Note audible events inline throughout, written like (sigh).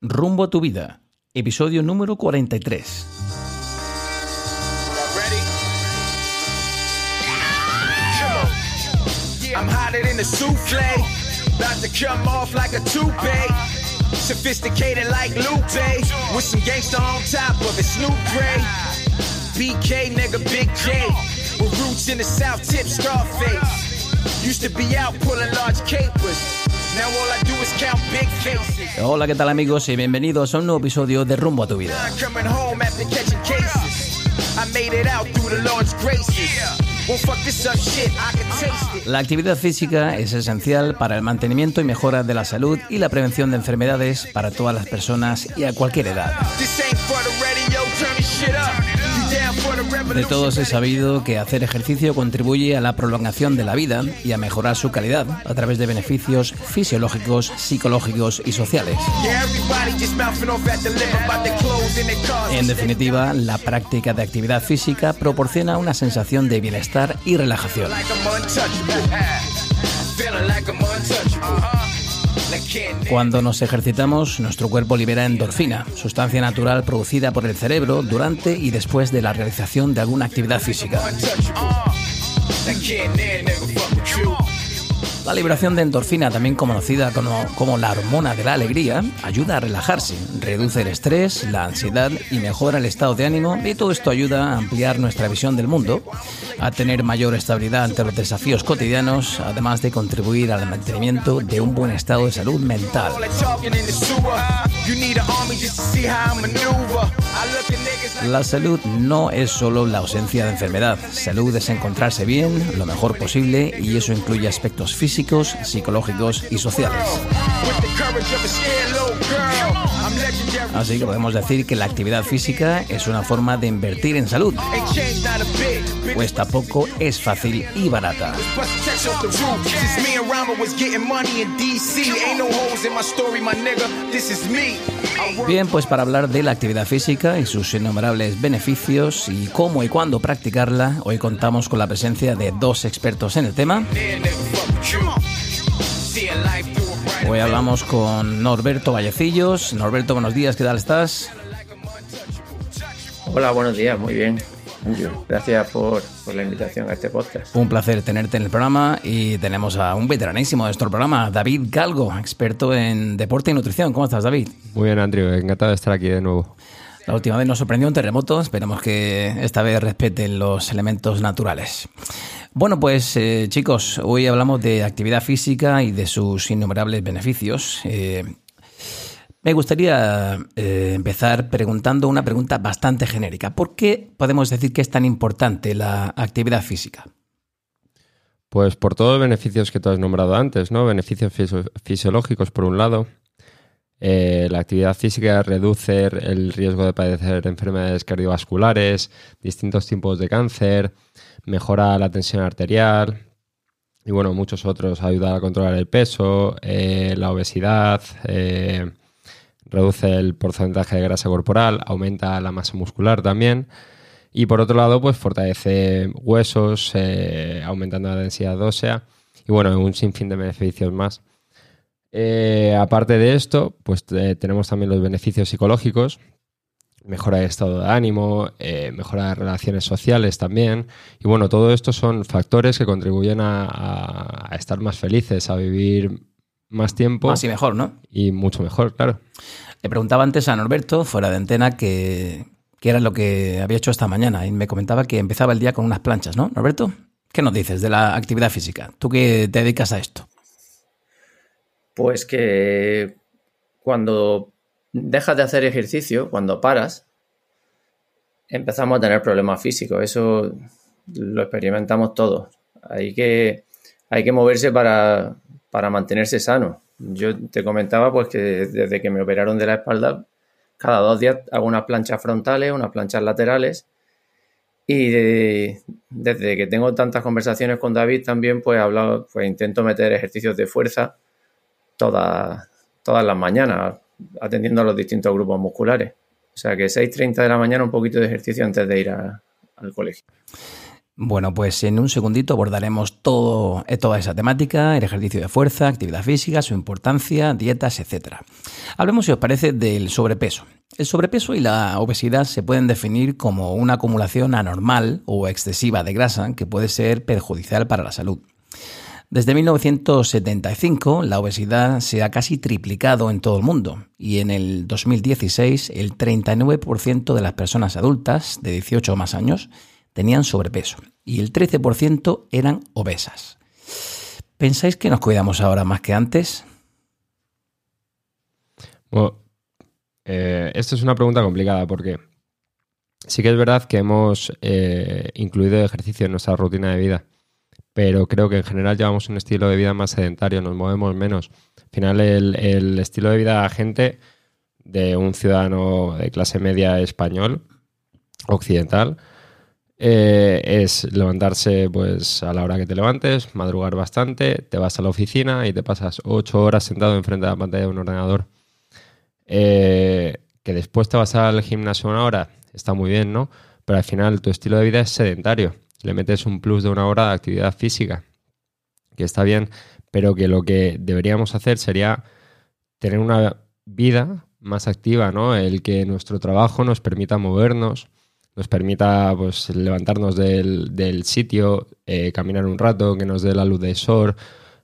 Rumbo a tu vida, episodio número 43. I'm hotter than a souffle, about to come off like a toupee. Sophisticated like Lupe, with some gangsta on top of it, Snoop Gray. BK, nigga, Big J, with roots in the South Tip, Scarface. Used to be out pulling large capers. Hola, ¿qué tal amigos? Y bienvenidos a un nuevo episodio de Rumbo a tu vida. La actividad física es esencial para el mantenimiento y mejora de la salud y la prevención de enfermedades para todas las personas y a cualquier edad. De todos he sabido que hacer ejercicio contribuye a la prolongación de la vida y a mejorar su calidad a través de beneficios fisiológicos, psicológicos y sociales. En definitiva, la práctica de actividad física proporciona una sensación de bienestar y relajación. Cuando nos ejercitamos, nuestro cuerpo libera endorfina, sustancia natural producida por el cerebro durante y después de la realización de alguna actividad física. La liberación de endorfina, también conocida como, como la hormona de la alegría, ayuda a relajarse, reduce el estrés, la ansiedad y mejora el estado de ánimo y todo esto ayuda a ampliar nuestra visión del mundo, a tener mayor estabilidad ante los desafíos cotidianos, además de contribuir al mantenimiento de un buen estado de salud mental. La salud no es solo la ausencia de enfermedad. Salud es encontrarse bien, lo mejor posible, y eso incluye aspectos físicos, psicológicos y sociales. Así que podemos decir que la actividad física es una forma de invertir en salud. Cuesta poco, es fácil y barata. Bien, pues para hablar de la actividad física y sus innumerables beneficios y cómo y cuándo practicarla, hoy contamos con la presencia de dos expertos en el tema. Hoy hablamos con Norberto Vallecillos. Norberto, buenos días, ¿qué tal estás? Hola, buenos días, muy bien. Gracias por, por la invitación a este podcast. Un placer tenerte en el programa y tenemos a un veteranísimo de nuestro programa, David Galgo, experto en deporte y nutrición. ¿Cómo estás, David? Muy bien, Andrew. Encantado de estar aquí de nuevo. La última vez nos sorprendió un terremoto, esperemos que esta vez respeten los elementos naturales. Bueno, pues eh, chicos, hoy hablamos de actividad física y de sus innumerables beneficios. Eh, me gustaría eh, empezar preguntando una pregunta bastante genérica. ¿Por qué podemos decir que es tan importante la actividad física? Pues por todos los beneficios que tú has nombrado antes, ¿no? Beneficios fisio- fisiológicos, por un lado. Eh, la actividad física reduce el riesgo de padecer enfermedades cardiovasculares, distintos tipos de cáncer, mejora la tensión arterial y, bueno, muchos otros. Ayuda a controlar el peso, eh, la obesidad, eh, reduce el porcentaje de grasa corporal, aumenta la masa muscular también. Y por otro lado, pues fortalece huesos, eh, aumentando la densidad ósea y bueno, un sinfín de beneficios más. Eh, aparte de esto, pues eh, tenemos también los beneficios psicológicos, mejora el estado de ánimo, mejora las relaciones sociales también. Y bueno, todo esto son factores que contribuyen a- a estar más felices, a vivir más tiempo Más y mejor, ¿no? y mucho mejor, claro. Le preguntaba antes a Norberto, fuera de antena, que, que era lo que había hecho esta mañana y me comentaba que empezaba el día con unas planchas, ¿no? Norberto, ¿qué nos dices de la actividad física? Tú que te dedicas a esto. Pues que cuando dejas de hacer ejercicio, cuando paras, empezamos a tener problemas físicos. Eso lo experimentamos todos. Hay que, hay que moverse para, para mantenerse sano. Yo te comentaba pues que desde que me operaron de la espalda, cada dos días hago unas planchas frontales, unas planchas laterales. Y de- desde que tengo tantas conversaciones con David también, pues hablado, pues intento meter ejercicios de fuerza todas, todas las mañanas, atendiendo a los distintos grupos musculares. O sea que 6.30 de la mañana un poquito de ejercicio antes de ir al colegio. Bueno, pues en un segundito abordaremos todo, eh, toda esa temática, el ejercicio de fuerza, actividad física, su importancia, dietas, etc. Hablemos, si os parece, del sobrepeso. El sobrepeso y la obesidad se pueden definir como una acumulación anormal o excesiva de grasa que puede ser perjudicial para la salud. Desde 1975 la obesidad se ha casi triplicado en todo el mundo y en el 2016 el 39% de las personas adultas de 18 o más años tenían sobrepeso y el 13% eran obesas. ¿Pensáis que nos cuidamos ahora más que antes? Bueno, eh, esto es una pregunta complicada porque sí que es verdad que hemos eh, incluido ejercicio en nuestra rutina de vida, pero creo que en general llevamos un estilo de vida más sedentario, nos movemos menos. Al final el, el estilo de vida de la gente de un ciudadano de clase media español, occidental, eh, es levantarse pues a la hora que te levantes, madrugar bastante, te vas a la oficina y te pasas ocho horas sentado enfrente de la pantalla de un ordenador. Eh, que después te vas al gimnasio una hora, está muy bien, ¿no? Pero al final tu estilo de vida es sedentario. Le metes un plus de una hora de actividad física, que está bien, pero que lo que deberíamos hacer sería tener una vida más activa, ¿no? El que nuestro trabajo nos permita movernos, nos permita pues, levantarnos del, sitio, eh, caminar un rato, que nos dé la luz de sol,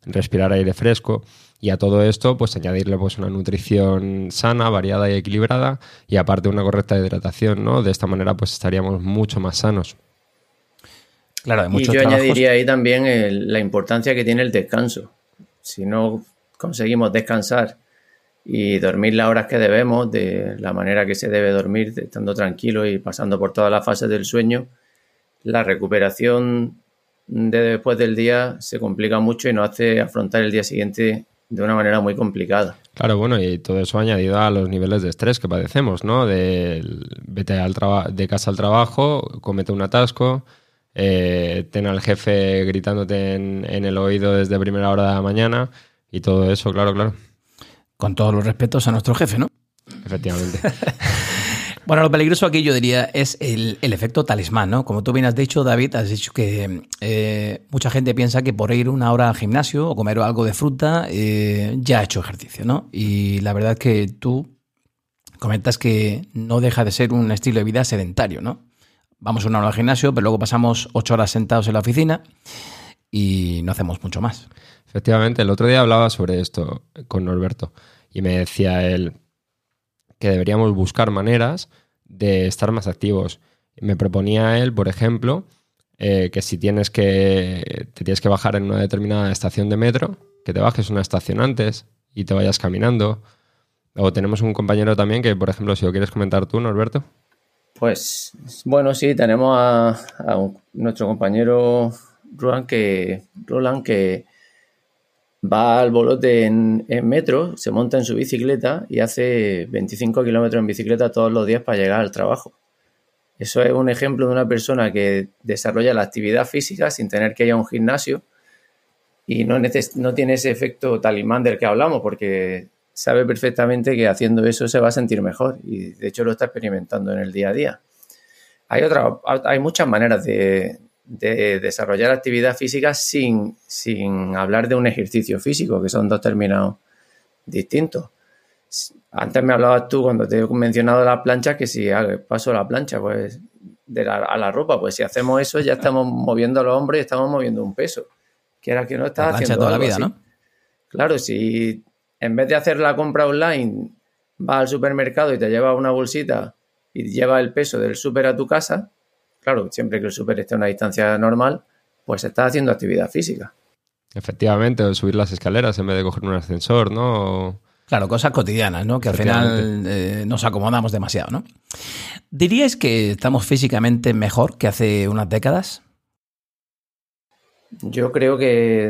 respirar aire fresco. Y a todo esto, pues añadirle pues, una nutrición sana, variada y equilibrada, y aparte una correcta hidratación, ¿no? De esta manera, pues estaríamos mucho más sanos. Claro, y yo añadiría ahí también la importancia que tiene el descanso. Si no conseguimos descansar y dormir las horas que debemos, de la manera que se debe dormir, estando tranquilo y pasando por todas las fases del sueño, la recuperación de después del día se complica mucho y nos hace afrontar el día siguiente de una manera muy complicada. Claro, bueno, y todo eso añadido a los niveles de estrés que padecemos, ¿no? De vete al de casa al trabajo, comete un atasco, eh, ten al jefe gritándote en, en el oído desde primera hora de la mañana y todo eso, claro, claro. Con todos los respetos a nuestro jefe, ¿no? Efectivamente. (laughs) bueno, lo peligroso aquí yo diría es el, efecto talismán, ¿no? Como tú bien has dicho, David, has dicho que eh, mucha gente piensa que por ir una hora al gimnasio o comer algo de fruta eh, ya ha hecho ejercicio, ¿no? Y la verdad es que tú comentas que no deja de ser un estilo de vida sedentario, ¿no? Vamos una hora al gimnasio, pero luego pasamos ocho horas sentados en la oficina y no hacemos mucho más. Efectivamente, el otro día hablaba sobre esto con Norberto y me decía él que deberíamos buscar maneras de estar más activos. Me proponía él, por ejemplo, eh, que si tienes que te tienes que bajar en una determinada estación de metro, que te bajes una estación antes y te vayas caminando. O tenemos un compañero también que, por ejemplo, si lo quieres comentar tú, Norberto. Pues bueno, sí, tenemos a, nuestro compañero Roland que, Roland que va al bolote en, metro, se monta en su bicicleta y hace 25 kilómetros en bicicleta todos los días para llegar al trabajo. Eso es un ejemplo de una persona que desarrolla la actividad física sin tener que ir a un gimnasio y no, no tiene ese efecto talimán del que hablamos porque sabe perfectamente que haciendo eso se va a sentir mejor y de hecho lo está experimentando en el día a día. Hay, otra, hay muchas maneras de, de desarrollar actividad física sin, sin hablar de un ejercicio físico, que son dos términos distintos. Antes me hablabas tú cuando te he mencionado la plancha que si paso la plancha pues de a la ropa, pues si hacemos eso ya estamos moviendo los hombres y estamos moviendo un peso. Que era que no estás haciendo toda la vida, ¿no? Claro, si en vez de hacer la compra online vas al supermercado y te llevas una bolsita y llevas el peso del súper a tu casa, claro, siempre que el súper esté a una distancia normal, pues está haciendo actividad física. Efectivamente, subir las escaleras en vez de coger un ascensor, ¿no? Claro, cosas cotidianas, ¿no? Que al final eh, nos acomodamos demasiado, ¿no? ¿Diríais que estamos físicamente mejor que hace unas décadas? Yo creo que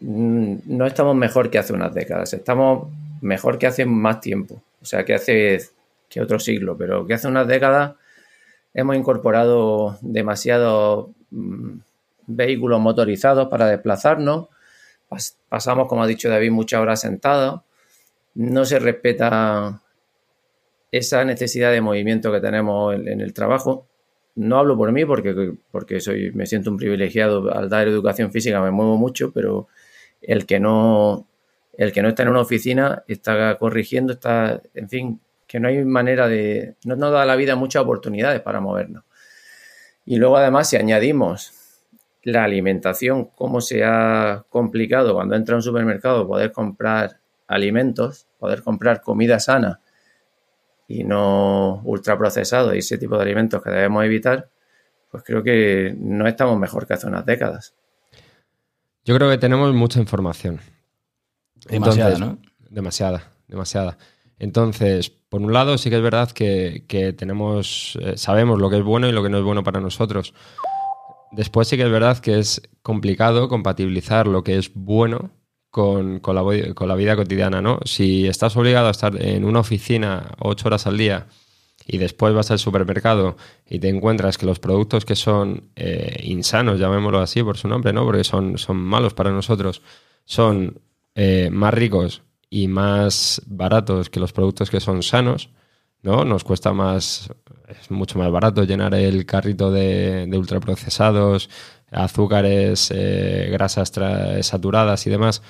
no estamos mejor que hace unas décadas, estamos mejor que hace más tiempo, o sea, que hace que otro siglo, pero que hace unas décadas hemos incorporado demasiados mm, vehículos motorizados para desplazarnos, pasamos, como ha dicho David, muchas horas sentados, no se respeta esa necesidad de movimiento que tenemos en, el trabajo. No hablo por mí porque, porque soy, me siento un privilegiado. Al dar educación física, me muevo mucho, pero el que no, el que no está en una oficina está corrigiendo, está, en fin, que no hay manera de, no nos da la vida muchas oportunidades para movernos. Y luego además si añadimos la alimentación, cómo se ha complicado cuando entra a un supermercado poder comprar alimentos, poder comprar comida sana y no ultraprocesado y ese tipo de alimentos que debemos evitar, pues creo que no estamos mejor que hace unas décadas. Yo creo que tenemos mucha información. Demasiada, ¿no? Demasiada, demasiada. Entonces, por un lado, sí que es verdad que, tenemos, eh, sabemos lo que es bueno y lo que no es bueno para nosotros. Después sí que es verdad que es complicado compatibilizar lo que es bueno con, la, vida cotidiana, ¿no? Si estás obligado a estar en una oficina ocho horas al día y después vas al supermercado y te encuentras que los productos que son eh, insanos, llamémoslo así por su nombre, ¿no? Porque son, son malos para nosotros, son eh, más ricos y más baratos que los productos que son sanos, ¿no? Nos cuesta más, es mucho más barato llenar el carrito de, ultraprocesados, azúcares, eh, grasas saturadas y demás.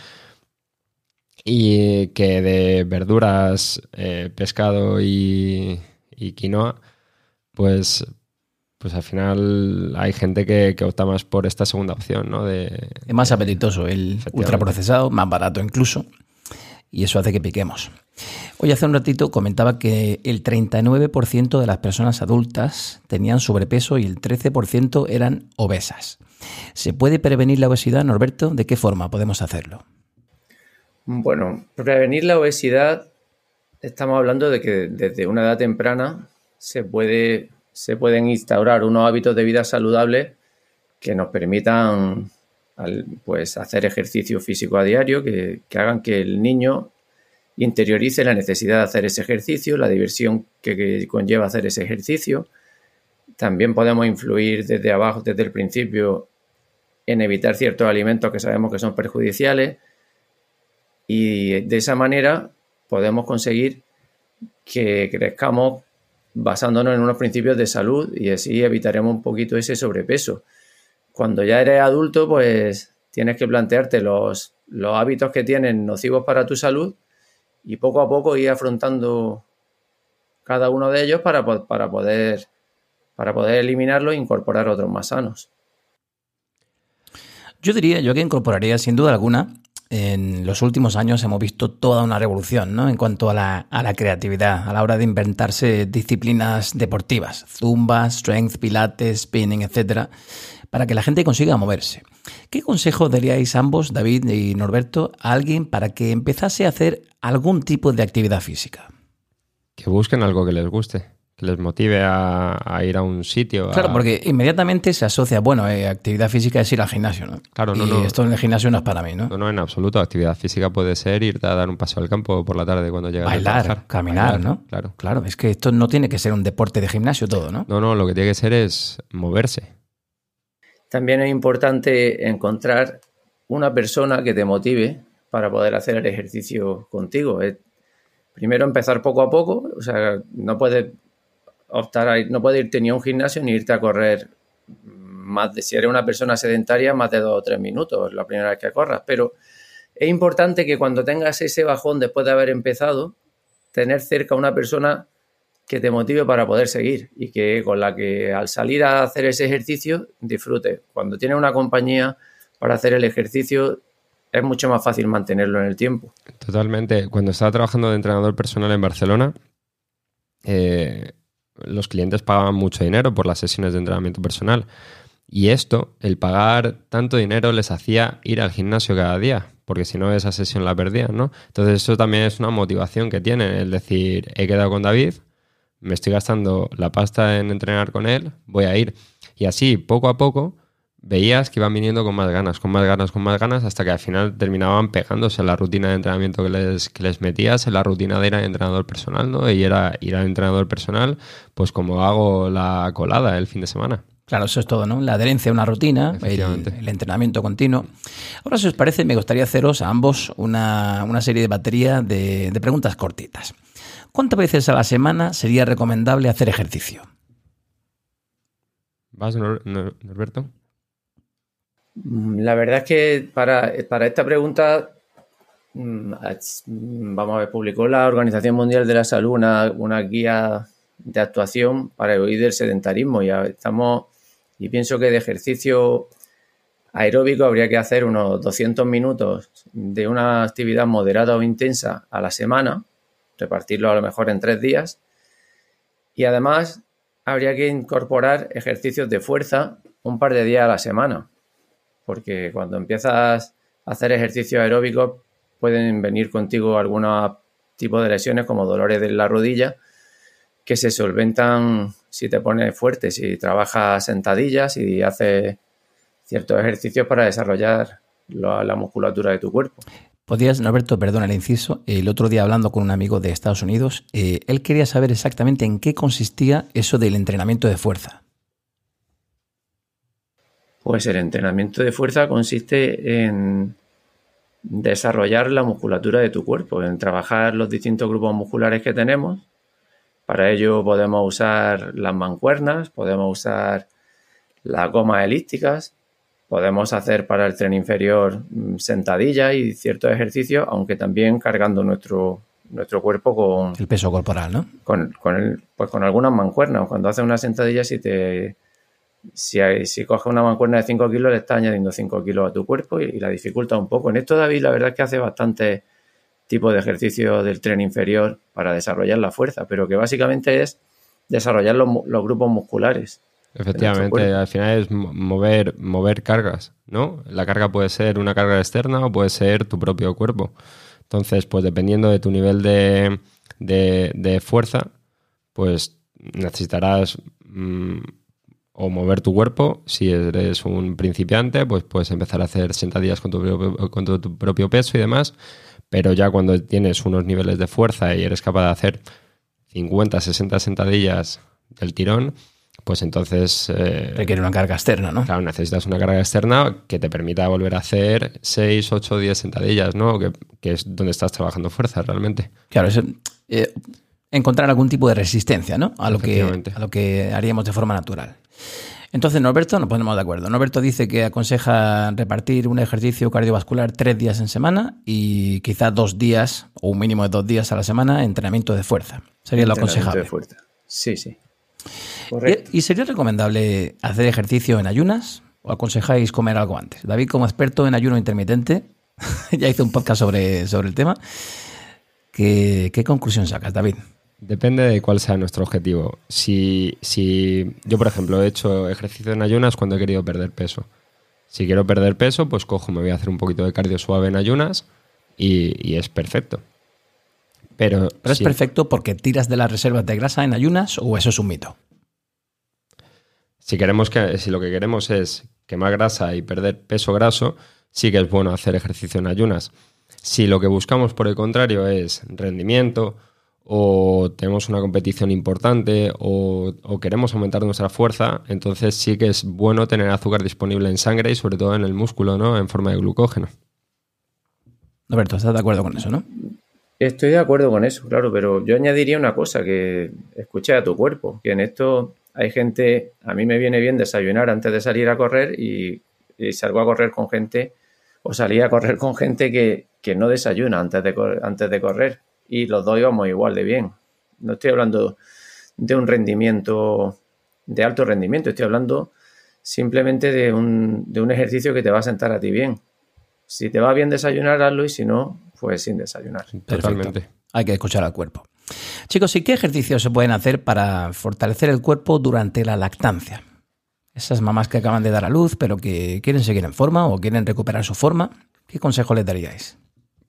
Y que de verduras, eh, pescado y, quinoa, pues, pues al final hay gente que, opta más por esta segunda opción, ¿no? De, es más apetitoso el ultraprocesado, más barato incluso y eso hace que piquemos. Hoy hace un ratito comentaba que el 39% de las personas adultas tenían sobrepeso y el 13% eran obesas. ¿Se puede prevenir la obesidad, Norberto? ¿De qué forma podemos hacerlo? Bueno, prevenir la obesidad, estamos hablando de que desde una edad temprana se, puede, se pueden instaurar unos hábitos de vida saludables que nos permitan pues hacer ejercicio físico a diario, que, hagan que el niño interiorice la necesidad de hacer ese ejercicio, la diversión que, conlleva hacer ese ejercicio. También podemos influir desde abajo, desde el principio, en evitar ciertos alimentos que sabemos que son perjudiciales y de esa manera podemos conseguir que crezcamos basándonos en unos principios de salud y así evitaremos un poquito ese sobrepeso cuando ya eres adulto, pues tienes que plantearte los, los hábitos que tienen nocivos para tu salud y poco a poco ir afrontando cada uno de ellos para, para poder, para poder eliminarlo e incorporar otros más sanos. Yo diría, yo que incorporaría sin duda alguna, en los últimos años hemos visto toda una revolución ¿no? en cuanto a la, creatividad, a la hora de inventarse disciplinas deportivas, zumba, strength, pilates, spinning, etcétera, para que la gente consiga moverse. ¿Qué consejo daríais ambos, David y Norberto, a alguien para que empezase a hacer algún tipo de actividad física? Que busquen algo que les guste, que les motive a, ir a un sitio. Claro, porque inmediatamente se asocia, bueno, eh, actividad física es ir al gimnasio, ¿no? Claro, no, y esto en el gimnasio no es para mí, ¿no? No, no, en absoluto. Actividad física puede ser irte a dar un paseo al campo por la tarde cuando llegas Bailar, a trabajar. caminar, ¿no? Claro. Claro, es que esto no tiene que ser un deporte de gimnasio todo, ¿no? No, no, lo que tiene que ser es moverse. También es importante encontrar una persona que te motive para poder hacer el ejercicio contigo. primero empezar poco a poco, o sea, no puedes optar a, no puedes irte ni a un gimnasio ni irte a correr más de, si eres una persona sedentaria, más de dos o tres minutos la primera vez que corras, pero es importante que cuando tengas ese bajón después de haber empezado, tener cerca una persona que te motive para poder seguir y que con la que al salir a hacer ese ejercicio disfrute. Cuando tienes una compañía para hacer el ejercicio es mucho más fácil mantenerlo en el tiempo. Totalmente. Cuando estaba trabajando de entrenador personal en Barcelona, eh, los clientes pagaban mucho dinero por las sesiones de entrenamiento personal. Y esto, el pagar tanto dinero, les hacía ir al gimnasio cada día, porque si no esa sesión la perdían, ¿no? Entonces eso también es una motivación que tienen, el decir, he quedado con David, me estoy gastando la pasta en entrenar con él, voy a ir. Y así, poco a poco, veías que iban viniendo con más ganas, con más ganas, con más ganas, hasta que al final terminaban pegándose en la rutina de entrenamiento que les, que les metías, en la rutina de ir al entrenador personal, ¿no? Y era ir al entrenador personal, pues como hago la colada el fin de semana. Claro, eso es todo, ¿no? La adherencia a una rutina, el, entrenamiento continuo. Ahora, si os parece, me gustaría haceros a ambos una, serie de batería de preguntas cortitas. ¿Cuántas veces a la semana sería recomendable hacer ejercicio? ¿Vas, Norberto? Mm, la verdad es que para, esta pregunta, mm, vamos a ver, publicó la Organización Mundial de la Salud una, guía de actuación para huir del sedentarismo. Ya estamos, y pienso que de ejercicio aeróbico habría que hacer unos 200 minutos de una actividad moderada o intensa a la semana, repartirlo a lo mejor en tres días. Y además habría que incorporar ejercicios de fuerza un par de días a la semana, porque cuando empiezas a hacer ejercicios aeróbicos pueden venir contigo algunos tipos de lesiones como dolores de la rodilla que se solventan si te pones fuerte, si trabajas sentadillas y haces ciertos ejercicios para desarrollar la, musculatura de tu cuerpo. Podrías, Norberto, perdona el inciso, el otro día hablando con un amigo de Estados Unidos, eh, él quería saber exactamente en qué consistía eso del entrenamiento de fuerza. Pues el entrenamiento de fuerza consiste en desarrollar la musculatura de tu cuerpo, en trabajar los distintos grupos musculares que tenemos para ello podemos usar las mancuernas, podemos usar las gomas elípticas, podemos hacer para el tren inferior mm, sentadillas y ciertos ejercicios, aunque también cargando nuestro, nuestro cuerpo con... El peso corporal, ¿no? Con, con pues con algunas mancuernas. Cuando haces una sentadilla, si te... Si, si coges una mancuerna de 5 kilos, le está añadiendo 5 kilos a tu cuerpo y, y, la dificulta un poco. En esto, David, la verdad es que hace bastante tipo de ejercicio del tren inferior para desarrollar la fuerza, pero que básicamente es desarrollar los, grupos musculares. Efectivamente, al final es mover, mover cargas, ¿no? La carga puede ser una carga externa o puede ser tu propio cuerpo. Entonces, pues dependiendo de tu nivel de, de, fuerza, pues necesitarás mm, o mover tu cuerpo. Si eres un principiante, pues puedes empezar a hacer sentadillas con tu, con tu propio peso y demás pero ya cuando tienes unos niveles de fuerza y eres capaz de hacer 50, 60 sentadillas del tirón, pues entonces... Eh, Requiere una carga externa, ¿no? Claro, necesitas una carga externa que te permita volver a hacer 6, 8, 10 sentadillas, ¿no? Que, es donde estás trabajando fuerza realmente. Claro, es eh, encontrar algún tipo de resistencia, ¿no? A lo, que, a lo que haríamos de forma natural. Entonces, Norberto, nos ponemos de acuerdo. Norberto dice que aconseja repartir un ejercicio cardiovascular tres días en semana y quizá dos días, o un mínimo de dos días a la semana, entrenamiento de fuerza. Sería lo aconsejable. de fuerza. Sí, sí. ¿Y sería recomendable hacer ejercicio en ayunas o aconsejáis comer algo antes? David, como experto en ayuno intermitente, (laughs) ya hizo un podcast sobre, sobre el tema. ¿Qué, ¿Qué conclusión sacas, David? Depende de cuál sea nuestro objetivo. Si, si yo, por ejemplo, he hecho ejercicio en ayunas cuando he querido perder peso. Si quiero perder peso, pues cojo, me voy a hacer un poquito de cardio suave en ayunas y, es perfecto. Pero, es perfecto porque tiras de las reservas de grasa en ayunas o eso es un mito. Si queremos que, si lo que queremos es quemar grasa y perder peso graso, sí que es bueno hacer ejercicio en ayunas. Si lo que buscamos, por el contrario, es rendimiento o tenemos una competición importante o, queremos aumentar nuestra fuerza, entonces sí que es bueno tener azúcar disponible en sangre y sobre todo en el músculo, ¿no? En forma de glucógeno. Roberto, ¿estás de acuerdo con eso, no? Estoy de acuerdo con eso, claro, pero yo añadiría una cosa, que escuche a tu cuerpo, que en esto hay gente, a mí me viene bien desayunar antes de salir a correr y, salgo a correr con gente, o salí a correr con gente que, que no desayuna antes de, antes de correr y los dos íbamos igual de bien. No estoy hablando de un rendimiento, de alto rendimiento, estoy hablando simplemente de un, de un ejercicio que te va a sentar a ti bien. Si te va bien desayunar, hazlo y si no, pues sin desayunar. Totalmente. Hay que escuchar al cuerpo. Chicos, ¿y qué ejercicios se pueden hacer para fortalecer el cuerpo durante la lactancia? Esas mamás que acaban de dar a luz, pero que quieren seguir en forma o quieren recuperar su forma, ¿qué consejo les daríais?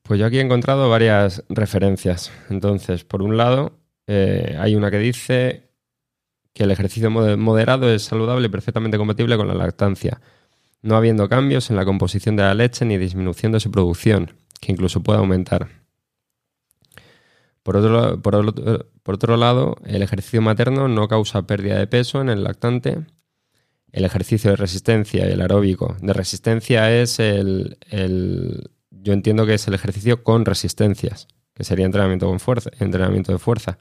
Pues yo aquí he encontrado varias referencias. Entonces, por un lado, eh, hay una que dice que el ejercicio moderado es saludable y perfectamente compatible con la lactancia, no habiendo cambios en la composición de la leche ni disminución de su producción, que incluso puede aumentar. Por otro, por otro lado, el ejercicio materno no causa pérdida de peso en el lactante. El ejercicio de resistencia y el aeróbico de resistencia es el yo entiendo que es el ejercicio con resistencias, que sería entrenamiento con fuerza, entrenamiento de fuerza.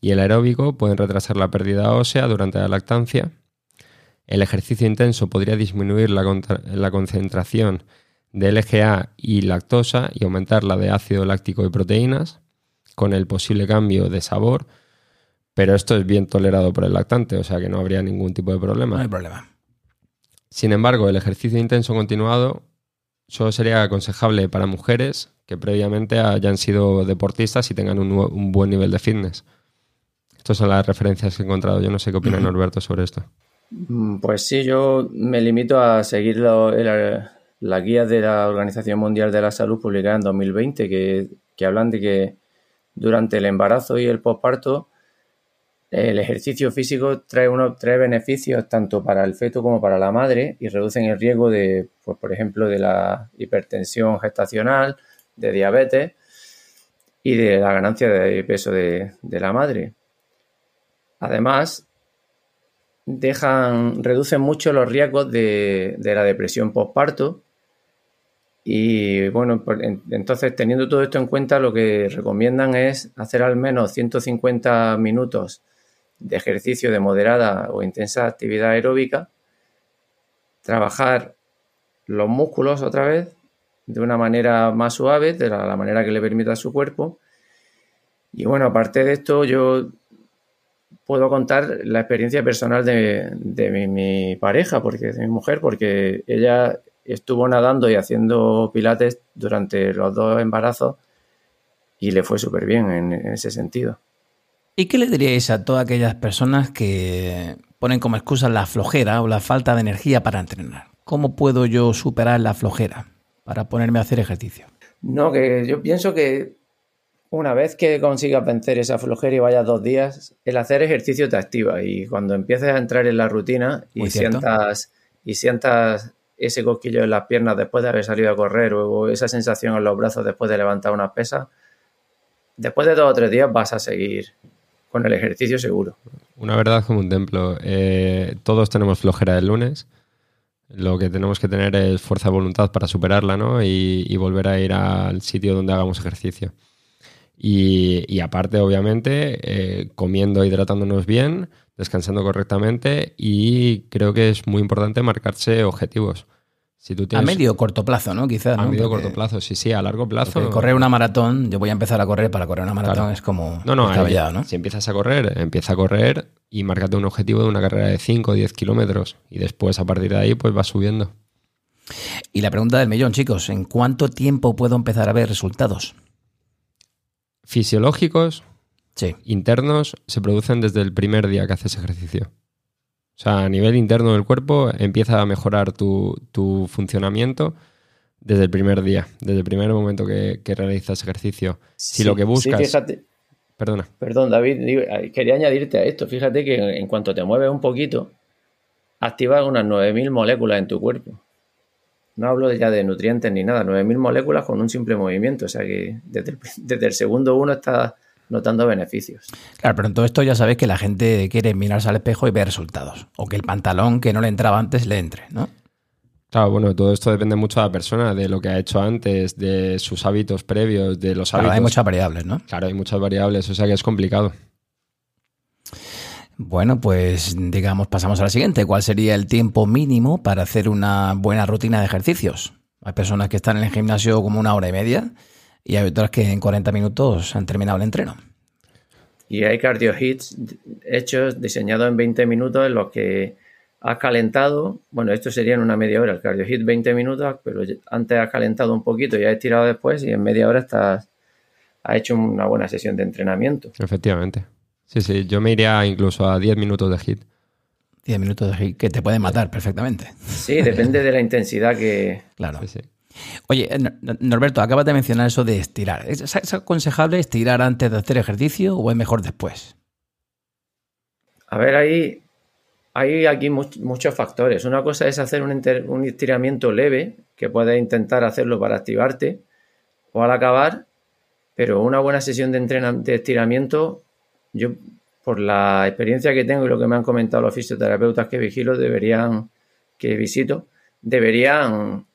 Y el aeróbico pueden retrasar la pérdida ósea durante la lactancia. el ejercicio intenso podría disminuir la, la concentración de LGA y lactosa y aumentar la de ácido láctico y proteínas, con el posible cambio de sabor, pero esto es bien tolerado por el lactante, o sea que no habría ningún tipo de problema. No hay problema. Sin embargo, el ejercicio intenso continuado solo sería aconsejable para mujeres que previamente hayan sido deportistas y tengan un, buen nivel de fitness. Estas son las referencias que he encontrado. Yo no sé qué opina Norberto sobre esto. Mm, pues sí, yo me limito a seguir la, guía de la Organización Mundial de la Salud publicada en 2020, que, que hablan de que durante el embarazo y el posparto el ejercicio físico trae, unos, trae beneficios tanto para el feto como para la madre y reducen el riesgo de, pues, por ejemplo, de la hipertensión gestacional, de diabetes y de la ganancia de peso de, la madre. Además, dejan, reducen mucho los riesgos de, de la depresión postparto. Y bueno, entonces teniendo todo esto en cuenta, lo que recomiendan es hacer al menos 150 minutos de ejercicio de moderada o intensa actividad aeróbica, trabajar los músculos otra vez de una manera más suave, de la, manera que le permita a su cuerpo. Y bueno, aparte de esto, yo puedo contar la experiencia personal de, mi, pareja, porque de mi mujer, porque ella estuvo nadando y haciendo pilates durante los dos embarazos y le fue súper bien en ese sentido. ¿Y qué le diríais a todas aquellas personas que ponen como excusa la flojera o la falta de energía para entrenar? ¿Cómo puedo yo superar la flojera para ponerme a hacer ejercicio? No, que yo pienso que una vez que consigas vencer esa flojera y vayas dos días, el hacer ejercicio te activa y cuando empieces a entrar en la rutina y sientas, y sientas ese cosquillo en las piernas después de haber salido a correr o esa sensación en los brazos después de levantar una pesa, después de dos o tres días vas a seguir con el ejercicio seguro. Una verdad como un templo. Eh, todos tenemos flojera el lunes. Lo que tenemos que tener es fuerza de voluntad para superarla, ¿no? Y, volver a ir al sitio donde hagamos ejercicio. Y, aparte, obviamente, eh, comiendo, hidratándonos bien, descansando correctamente y creo que es muy importante marcarse objetivos a medio corto plazo, ¿no? Quizás. A medio corto plazo, sí, sí, a largo plazo. Correr una maratón, yo voy a empezar a correr para correr una maratón, es como. No, no, ¿no? Si empiezas a correr, empieza a correr y márcate un objetivo de una carrera de 5 o 10 kilómetros. Y después, a partir de ahí, pues vas subiendo. Y la pregunta del millón, chicos: ¿en cuánto tiempo puedo empezar a ver resultados? Fisiológicos, sí. internos, se producen desde el primer día que haces ejercicio. O sea, a nivel interno del cuerpo empieza a mejorar tu, funcionamiento desde el primer día, desde el primer momento que, realizas ejercicio. si lo que buscas... fíjate. Perdona. Perdón, David, quería añadirte a esto. Fíjate que en cuanto te mueves un poquito, activas unas 9.000 moléculas en tu cuerpo. No hablo ya de nutrientes ni nada, 9.000 moléculas con un simple movimiento. O sea que desde el, (laughs) desde el segundo uno estás notando beneficios. Claro, pero en todo esto ya sabes que la gente quiere mirarse al espejo y ver resultados. O que el pantalón que no le entraba antes le entre, ¿no? Claro, bueno, todo esto depende mucho de la persona, de lo que ha hecho antes, de sus hábitos previos, de los hábitos. hay muchas variables, ¿no? Claro, hay muchas variables, o sea que es complicado. Bueno, pues digamos, pasamos a la siguiente. ¿Cuál sería el tiempo mínimo para hacer una buena rutina de ejercicios? Hay personas que están en el gimnasio como una hora y media y hay otras que en 40 minutos han terminado el entreno. Y hay cardio hits hechos, diseñados en 20 minutos en los que has calentado, bueno, esto sería en una media hora, el cardio hit 20 minutos, pero antes has calentado un poquito y has estirado después y en media hora estás, has hecho una buena sesión de entrenamiento. Efectivamente. Sí, sí, yo me iría incluso a 10 minutos de hit. 10 minutos de hit, que te pueden matar perfectamente. Sí, depende de la intensidad que... Claro. Sí, sí. Oye, eh, Norberto, acabas de mencionar eso de estirar. ¿Es aconsejable estirar antes de hacer ejercicio o es mejor después? A ver, hay, hay aquí muchos factores. Una cosa es hacer un, estiramiento leve, que puedes intentar hacerlo para activarte o al acabar, pero una buena sesión de, de estiramiento, yo por la experiencia que tengo y lo que me han comentado los fisioterapeutas que vigilo, deberían, que visito, deberían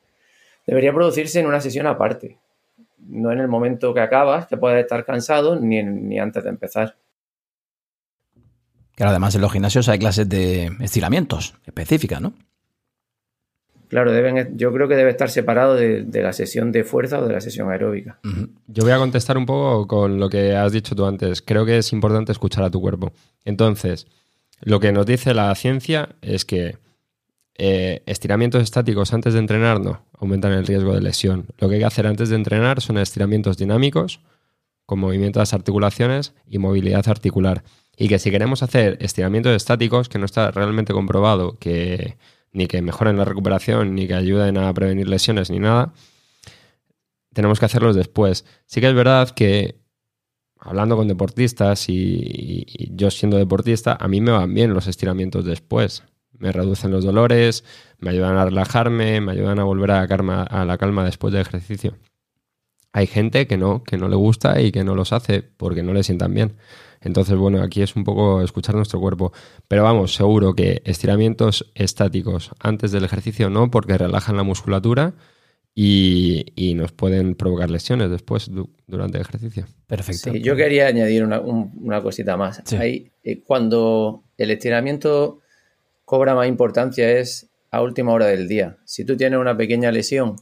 debería producirse en una sesión aparte, no en el momento que acabas, que puedes estar cansado, ni, ni antes de empezar. Pero además en los gimnasios hay clases de estiramientos específicas, ¿no? Claro, deben, yo creo que debe estar separado de, de la sesión de fuerza o de la sesión aeróbica. Yo voy a contestar un poco con lo que has dicho tú antes. Creo que es importante escuchar a tu cuerpo. Entonces, lo que nos dice la ciencia es que eh, estiramientos estáticos antes de entrenar no, aumentan el riesgo de lesión. Lo que hay que hacer antes de entrenar son estiramientos dinámicos, con movimiento de las articulaciones y movilidad articular. Y que si queremos hacer estiramientos estáticos, que no está realmente comprobado que ni que mejoren la recuperación, ni que ayuden a prevenir lesiones, ni nada, tenemos que hacerlos después. Sí que es verdad que hablando con deportistas y, y yo siendo deportista, a mí me van bien los estiramientos después me reducen los dolores, me ayudan a relajarme, me ayudan a volver a la calma, a la calma después del ejercicio. Hay gente que no, que no le gusta y que no los hace porque no le sientan bien. Entonces, bueno, aquí es un poco escuchar nuestro cuerpo. Pero vamos, seguro que estiramientos estáticos antes del ejercicio no, porque relajan la musculatura y, nos pueden provocar lesiones después durante el ejercicio. Perfecto. yo quería añadir una, cosita más. Eh, cuando el estiramiento cobra más importancia es a última hora del día. Si tú tienes una pequeña lesión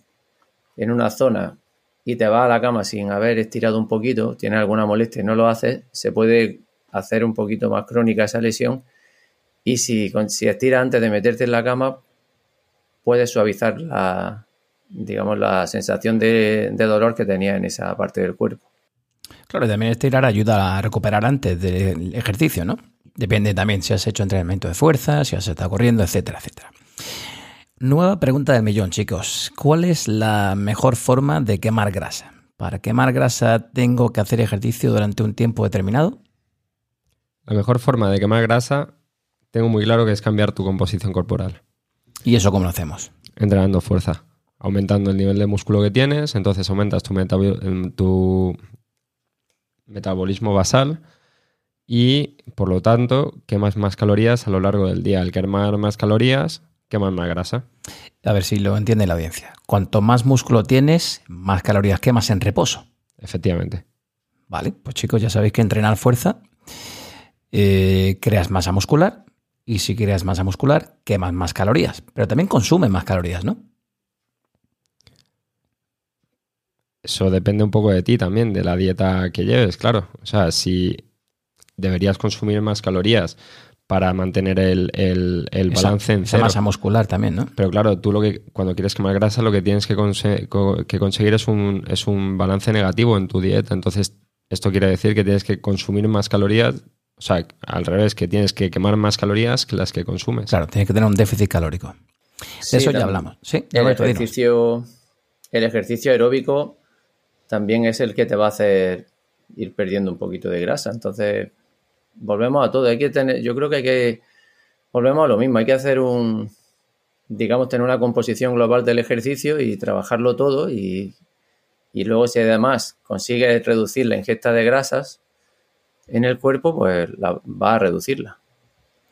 en una zona y te vas a la cama sin haber estirado un poquito, tienes alguna molestia y no lo haces, se puede hacer un poquito más crónica esa lesión y si, si estiras antes de meterte en la cama, puedes suavizar la, digamos, la sensación de, dolor que tenía en esa parte del cuerpo. Claro, también estirar ayuda a recuperar antes del ejercicio, ¿no? Depende también si has hecho entrenamiento de fuerza, si has estado corriendo, etcétera, etcétera. Nueva pregunta del millón, chicos. ¿Cuál es la mejor forma de quemar grasa? ¿Para quemar grasa tengo que hacer ejercicio durante un tiempo determinado? La mejor forma de quemar grasa tengo muy claro que es cambiar tu composición corporal. ¿Y eso cómo lo hacemos? Entrenando fuerza, aumentando el nivel de músculo que tienes, entonces aumentas tu, tu metabolismo basal y por lo tanto quemas más calorías a lo largo del día. Al quemar más calorías, quemas más grasa. A ver si lo entiende la audiencia. Cuanto más músculo tienes, más calorías quemas en reposo. Efectivamente. Vale, pues chicos, ya sabéis que entrenar fuerza eh, creas masa muscular y si creas masa muscular, quemas más calorías, pero también consumes más calorías, ¿no? Eso depende un poco de ti también, de la dieta que lleves, claro. O sea, si deberías consumir más calorías para mantener el, balance en cero. masa muscular también, ¿no? Pero claro, tú lo que cuando quieres quemar grasa lo que tienes que, conseguir es un, es un balance negativo en tu dieta. Entonces, esto quiere decir que tienes que consumir más calorías, o sea, al revés, que tienes que quemar más calorías que las que consumes. Claro, tienes que tener un déficit calórico. De eso ya hablamos. ¿Sí? El, ejercicio, el ejercicio aeróbico también es el que te va a hacer ir perdiendo un poquito de grasa. Entonces, volvemos a todo. Hay que tener, yo creo que hay que, volvemos a lo mismo, hay que hacer un, digamos, tener una composición global del ejercicio y trabajarlo todo y, y luego si además consigue reducir la ingesta de grasas en el cuerpo, pues la, va a reducirla,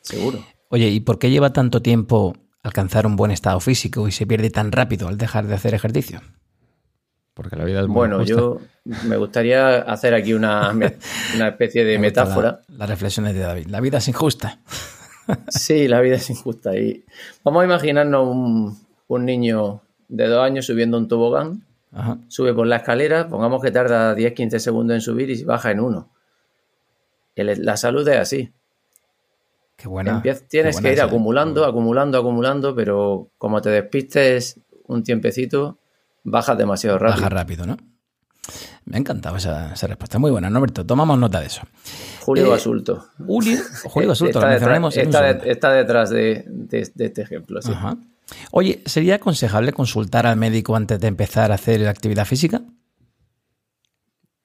seguro. Oye, ¿y por qué lleva tanto tiempo alcanzar un buen estado físico y se pierde tan rápido al dejar de hacer ejercicio? Porque la vida es muy Bueno, yo me gustaría hacer aquí una, una especie de (laughs) metáfora. La, las reflexiones de David. La vida es injusta. (laughs) Sí, la vida es injusta. Y vamos a imaginarnos un, niño de dos años subiendo un tobogán. Sube por la escalera, pongamos que tarda 10-15 segundos en subir y baja en uno. La salud es así. Qué buena. tienes que ir acumulando, acumulando, acumulando, pero como te despistes un tiempecito, bajas demasiado rápido. Baja rápido, ¿no? Me ha encantado esa, respuesta. Muy buena, Norberto. Tomamos nota de eso. Julio eh, Basulto. Julio, Julio Basulto, está, detrás, está, detrás de, este ejemplo. Sí. Oye, ¿sería aconsejable consultar al médico antes de empezar a hacer actividad física?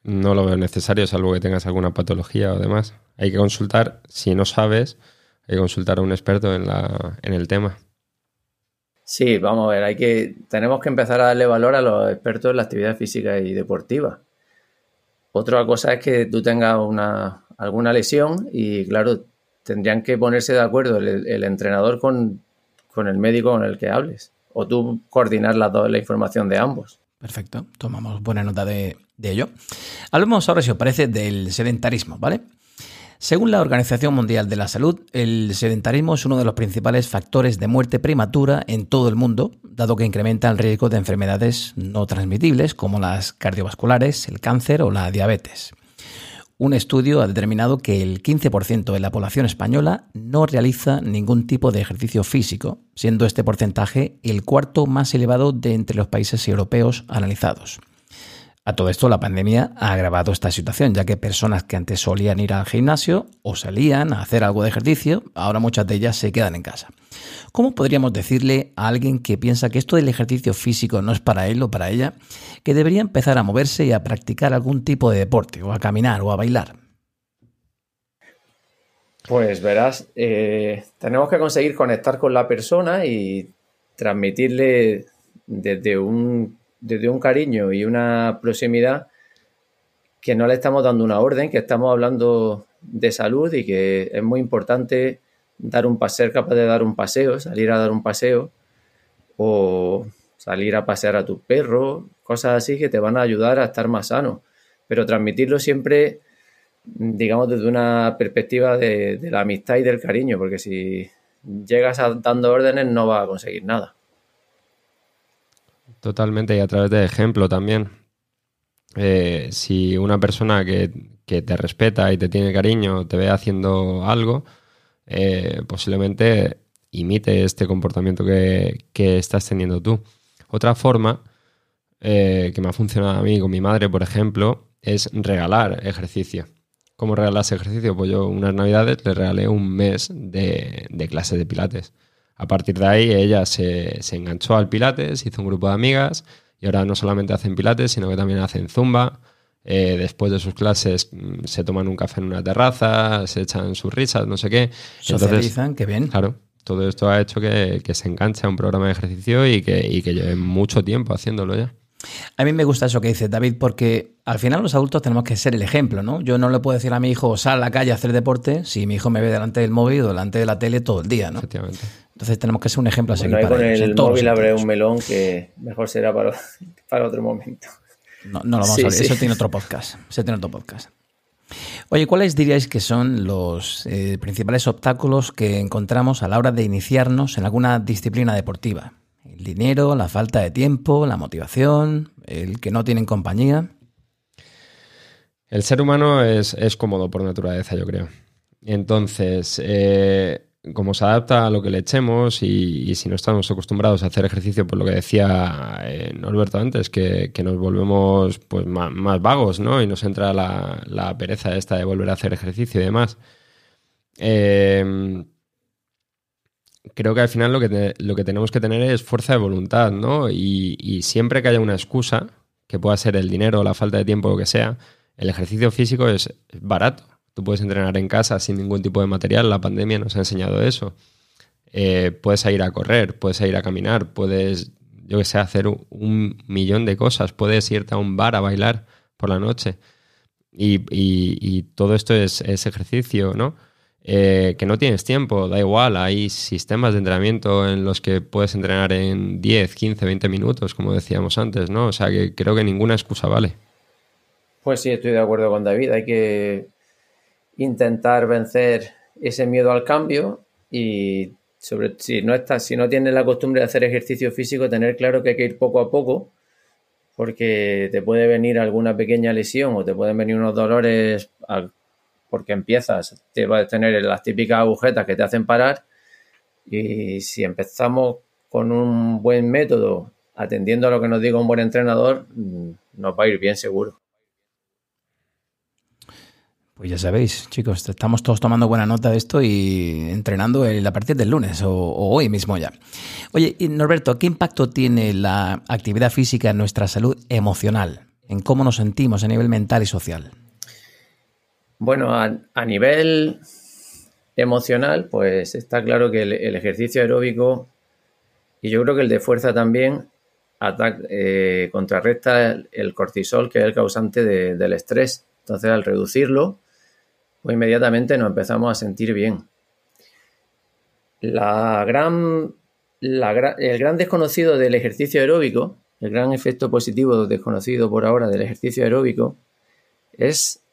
No lo veo necesario, salvo que tengas alguna patología o demás. Hay que consultar, si no sabes, hay que consultar a un experto en, la, en el tema. Sí, vamos a ver, hay que, tenemos que empezar a darle valor a los expertos en la actividad física y deportiva. Otra cosa es que tú tengas una, alguna lesión y, claro, tendrían que ponerse de acuerdo el, entrenador con, el médico con el que hables. O tú coordinar la, la información de ambos. Perfecto, tomamos buena nota de, de ello. Hablemos ahora, si os parece, del sedentarismo, ¿vale? Según la Organización Mundial de la Salud, el sedentarismo es uno de los principales factores de muerte prematura en todo el mundo, dado que incrementa el riesgo de enfermedades no transmitibles como las cardiovasculares, el cáncer o la diabetes. Un estudio ha determinado que el 15% de la población española no realiza ningún tipo de ejercicio físico, siendo este porcentaje el cuarto más elevado de entre los países europeos analizados. A todo esto, la pandemia ha agravado esta situación, ya que personas que antes solían ir al gimnasio o salían a hacer algo de ejercicio, ahora muchas de ellas se quedan en casa. ¿Cómo podríamos decirle a alguien que piensa que esto del ejercicio físico no es para él o para ella, que debería empezar a moverse y a practicar algún tipo de deporte, o a caminar o a bailar? Pues verás, eh, tenemos que conseguir conectar con la persona y transmitirle desde un desde un cariño y una proximidad que no le estamos dando una orden, que estamos hablando de salud y que es muy importante dar un ser capaz de dar un paseo, salir a dar un paseo o salir a pasear a tu perro, cosas así que te van a ayudar a estar más sano, pero transmitirlo siempre, digamos, desde una perspectiva de, de la amistad y del cariño, porque si llegas a, dando órdenes no vas a conseguir nada. Totalmente, y a través de ejemplo también. Eh, si una persona que, te respeta y te tiene cariño te ve haciendo algo, eh, posiblemente imite este comportamiento que, estás teniendo tú. Otra forma eh, que me ha funcionado a mí con mi madre, por ejemplo, es regalar ejercicio. ¿Cómo regalas ejercicio? Pues yo unas navidades le regalé un mes de, de clase de pilates. A partir de ahí ella se, enganchó al Pilates, hizo un grupo de amigas y ahora no solamente hacen Pilates, sino que también hacen Zumba. Eh, después de sus clases mm, se toman un café en una terraza, se echan sus risas, no sé qué. Socializan, qué bien. Claro, todo esto ha hecho que, se enganche a un programa de ejercicio y que, y que lleve mucho tiempo haciéndolo ya. A mí me gusta eso que dice David, porque al final los adultos tenemos que ser el ejemplo, ¿no? Yo no le puedo decir a mi hijo, sal a la calle a hacer deporte, si mi hijo me ve delante del móvil o delante de la tele todo el día, ¿no? Efectivamente. Entonces tenemos que ser un ejemplo a seguir. con el móvil abre un melón que mejor será para, (laughs) para otro momento. No, no lo vamos a ver, eso tiene otro podcast. Eso tiene otro podcast. Oye, ¿cuáles diríais que son los eh, principales obstáculos que encontramos a la hora de iniciarnos en alguna disciplina deportiva? El dinero, la falta de tiempo, la motivación, el que no tienen compañía. El ser humano es, es cómodo por naturaleza, yo creo. Entonces, eh, como se adapta a lo que le echemos y, si no estamos acostumbrados a hacer ejercicio, por lo que decía eh, Norberto antes, que, nos volvemos pues, más, vagos, ¿no? Y nos entra la, pereza esta de volver a hacer ejercicio y demás. Em, creo que al final lo que, lo que tenemos que tener es fuerza de voluntad, ¿no? Y, y siempre que haya una excusa, que pueda ser el dinero, la falta de tiempo, lo que sea, el ejercicio físico es barato Tú puedes entrenar en casa sin ningún tipo de material, la pandemia nos ha enseñado eso. Eh, puedes ir a correr, puedes ir a caminar, puedes, yo que sé, hacer un, millón de cosas, puedes irte a un bar a bailar por la noche. Y, todo esto es, ejercicio, ¿no? Eh, que no tienes tiempo, da igual, hay sistemas de entrenamiento en los que puedes entrenar en 10, 15, 20 minutos, como decíamos antes, ¿no? O sea que creo que ninguna excusa vale. Pues sí, estoy de acuerdo con David, hay que intentar vencer ese miedo al cambio y sobre si no estás, si no tienes la costumbre de hacer ejercicio físico, tener claro que hay que ir poco a poco, porque te puede venir alguna pequeña lesión o te pueden venir unos dolores porque empiezas, te vas a tener las típicas agujetas que te hacen parar. Y si empezamos con un buen método, atendiendo a lo que nos diga un buen entrenador, mm, nos va a ir bien seguro. Pues ya sabéis, chicos, estamos todos tomando buena nota de esto y entrenando a partir del lunes o, hoy mismo ya. Oye, Norberto, ¿qué impacto tiene la actividad física en nuestra salud emocional? ¿En cómo nos sentimos a nivel mental y social? Bueno, a, nivel emocional, pues está claro que el, ejercicio aeróbico y yo creo que el de fuerza también eh, contrarresta el, cortisol, que es el causante del estrés. Entonces, al reducirlo, pues inmediatamente nos empezamos a sentir bien. La gran, el gran desconocido del ejercicio aeróbico, el gran efecto positivo desconocido por ahora del ejercicio aeróbico, es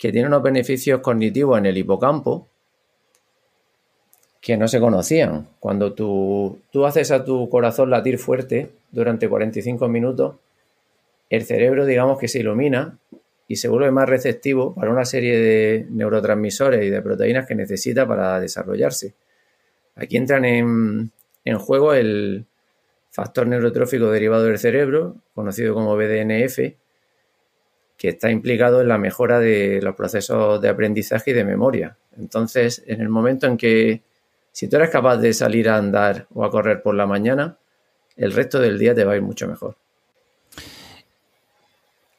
que tiene unos beneficios cognitivos en el hipocampo que no se conocían. Cuando tú, tú haces a tu corazón latir fuerte durante 45 minutos, el cerebro digamos que se ilumina y se vuelve más receptivo para una serie de neurotransmisores y de proteínas que necesita para desarrollarse. Aquí entran en, en juego el factor neurotrófico derivado del cerebro, conocido como BDNF, que está implicado en la mejora de los procesos de aprendizaje y de memoria. Entonces, en el momento en que si tú eres capaz de salir a andar o a correr por la mañana, el resto del día te va a ir mucho mejor.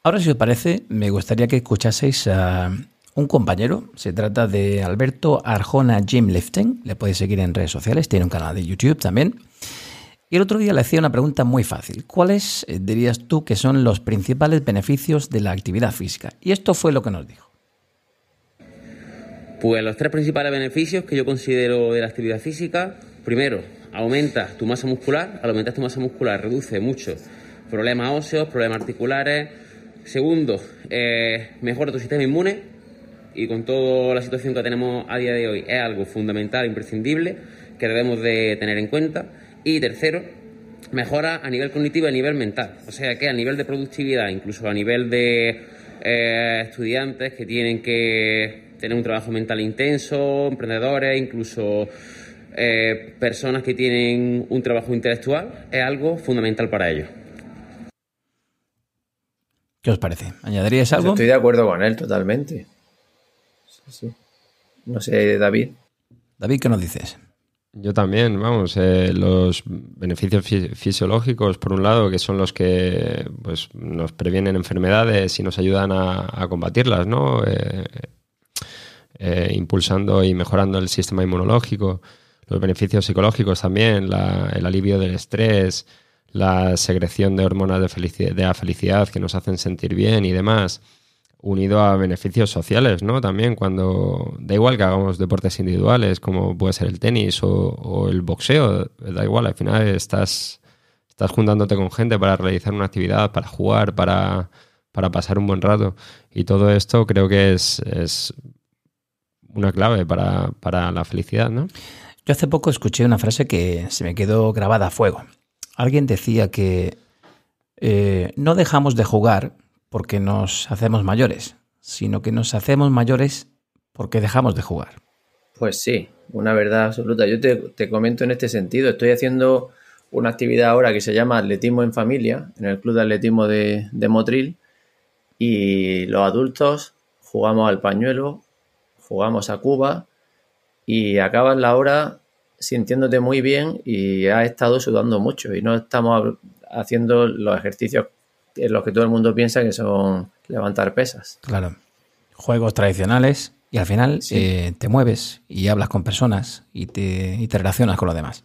Ahora, si os parece, me gustaría que escuchaseis a un compañero. Se trata de Alberto Arjona Jim Lifting. Le podéis seguir en redes sociales. Tiene un canal de YouTube también. Y el otro día le hacía una pregunta muy fácil. ¿Cuáles eh, dirías tú que son los principales beneficios de la actividad física? Y esto fue lo que nos dijo. Pues los tres principales beneficios que yo considero de la actividad física, primero, aumenta tu masa muscular, al aumentar tu masa muscular reduce mucho problemas óseos, problemas articulares. Segundo, eh, mejora tu sistema inmune y con toda la situación que tenemos a día de hoy es algo fundamental, imprescindible, que debemos de tener en cuenta. Y tercero, mejora a nivel cognitivo y a nivel mental. O sea que a nivel de productividad, incluso a nivel de eh, estudiantes que tienen que tener un trabajo mental intenso, emprendedores, incluso eh, personas que tienen un trabajo intelectual, es algo fundamental para ellos. ¿Qué os parece? ¿Añadirías algo? Estoy de acuerdo con él totalmente. No sé, David. David, ¿qué nos dices? Yo también, vamos, eh, los beneficios fisiológicos, por un lado, que son los que pues, nos previenen enfermedades y nos ayudan a, combatirlas, ¿no? Eh, eh, impulsando y mejorando el sistema inmunológico, los beneficios psicológicos también, el alivio del estrés, la secreción de hormonas de, de la felicidad que nos hacen sentir bien y demás, unido a beneficios sociales, ¿no? También cuando da igual que hagamos deportes individuales, como puede ser el tenis o, el boxeo, da igual, al final estás, estás juntándote con gente para realizar una actividad, para jugar, para, para pasar un buen rato. Y todo esto creo que es, es una clave para, la felicidad, ¿no? Yo hace poco escuché una frase que se me quedó grabada a fuego. Alguien decía que eh, no dejamos de jugar porque nos hacemos mayores, sino que nos hacemos mayores porque dejamos de jugar. Pues sí, una verdad absoluta. Yo te, comento en este sentido. Estoy haciendo una actividad ahora que se llama Atletismo en Familia, en el Club de Atletismo de, de Motril, y los adultos jugamos al pañuelo, jugamos a Cuba y acabas la hora sintiéndote muy bien y has estado sudando mucho y no estamos haciendo los ejercicios en los que todo el mundo piensa que son levantar pesas. Claro. Juegos tradicionales y al final eh, te mueves y hablas con personas y te, y te relacionas con los demás.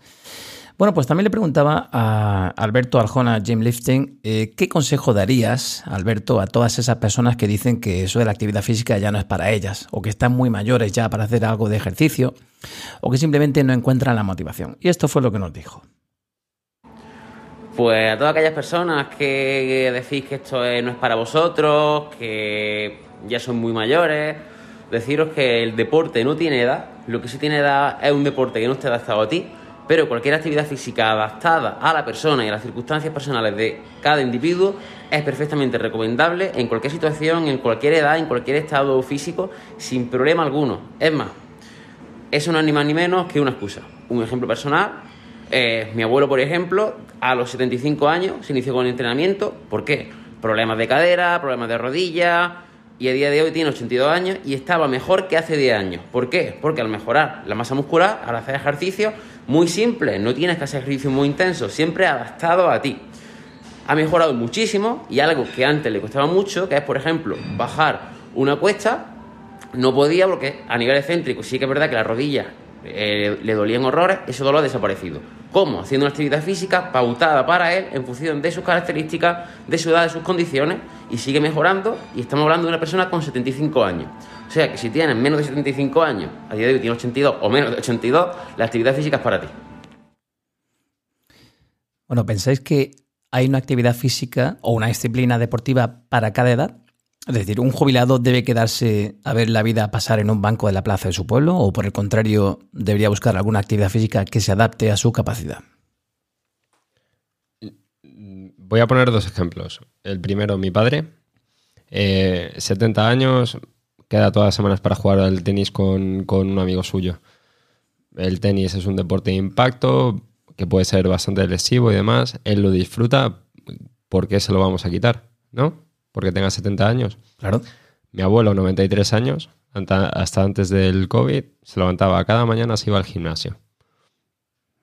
Bueno, pues también le preguntaba a Alberto Arjona, Jim Lifting, eh, ¿qué consejo darías, Alberto, a todas esas personas que dicen que eso de la actividad física ya no es para ellas, o que están muy mayores ya para hacer algo de ejercicio, o que simplemente no encuentran la motivación? Y esto fue lo que nos dijo. Pues a todas aquellas personas que decís que esto no es para vosotros, que ya son muy mayores, deciros que el deporte no tiene edad, lo que sí tiene edad es un deporte que no esté adaptado a ti pero cualquier actividad física adaptada a la persona y a las circunstancias personales de cada individuo es perfectamente recomendable en cualquier situación, en cualquier edad, en cualquier estado físico, sin problema alguno. Es más, eso no es ni más ni menos que una excusa. Un ejemplo personal, eh, mi abuelo, por ejemplo, a los 75 años se inició con el entrenamiento. ¿Por qué? Problemas de cadera, problemas de rodilla, y a día de hoy tiene 82 años y estaba mejor que hace 10 años. ¿Por qué? Porque al mejorar la masa muscular, al hacer ejercicio, muy simple, no tienes que hacer ejercicio muy intenso, siempre adaptado a ti. Ha mejorado muchísimo y algo que antes le costaba mucho, que es, por ejemplo, bajar una cuesta, no podía porque a nivel excéntrico sí que es verdad que la rodilla eh, le dolían horrores, ese dolor ha desaparecido. ¿Cómo? Haciendo una actividad física pautada para él en función de sus características, de su edad, de sus condiciones y sigue mejorando y estamos hablando de una persona con 75 años. O sea que si tienes menos de 75 años, a día de hoy tienes 82 o menos de 82, la actividad física es para ti. Bueno, ¿pensáis que hay una actividad física o una disciplina deportiva para cada edad? Es decir, ¿un jubilado debe quedarse a ver la vida pasar en un banco de la plaza de su pueblo o por el contrario debería buscar alguna actividad física que se adapte a su capacidad? Voy a poner dos ejemplos. El primero, mi padre, eh, 70 años, queda todas las semanas para jugar al tenis con, con un amigo suyo. El tenis es un deporte de impacto que puede ser bastante lesivo y demás. Él lo disfruta. ¿Por qué se lo vamos a quitar? ¿No? Porque tenga 70 años. Claro. Mi abuelo, 93 años, hasta antes del COVID, se levantaba cada mañana, se iba al gimnasio.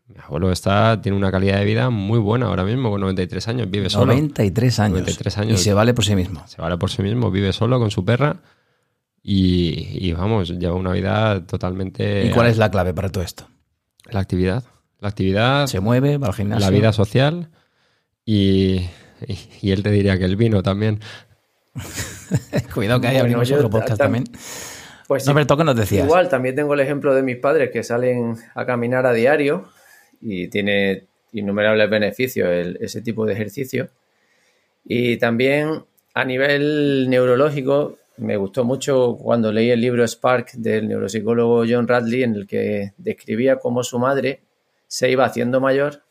Mi abuelo está, tiene una calidad de vida muy buena ahora mismo, con 93 años, vive solo. 93 años. 93 años. Y se vale por sí mismo. Se vale por sí mismo, vive solo con su perra y, y, vamos, lleva una vida totalmente... ¿Y cuál es la clave para todo esto? La actividad. La actividad, Se mueve, va al gimnasio. la vida social y, y, y él te diría que el vino también. (laughs) Cuidado que ahí Bueno, abrimos otro podcast ta- también. Pues No, sí, Berto, ¿qué nos decías? Igual, también tengo el ejemplo de mis padres que salen a caminar a diario y tiene innumerables beneficios el- ese tipo de ejercicio. Y también a nivel neurológico, me gustó mucho cuando leí el libro Spark del neuropsicólogo John Radley, en el que describía cómo su madre se iba haciendo mayor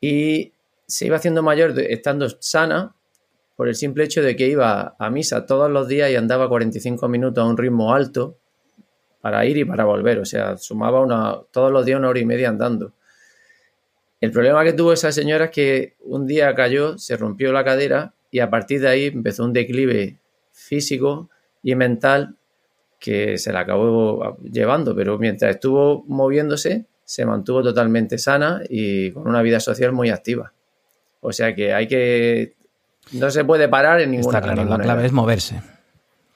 y se iba haciendo mayor estando sana por el simple hecho de que iba a misa todos los días y andaba 45 minutos a un ritmo alto para ir y para volver. O sea, sumaba una, todos los días una hora y media andando. El problema que tuvo esa señora es que un día cayó, se rompió la cadera y a partir de ahí empezó un declive físico y mental que se la acabó llevando, pero mientras estuvo moviéndose se mantuvo totalmente sana y con una vida social muy activa. O sea que hay que... No se puede parar en ninguna Está claro, la ninguna clave edad. es moverse.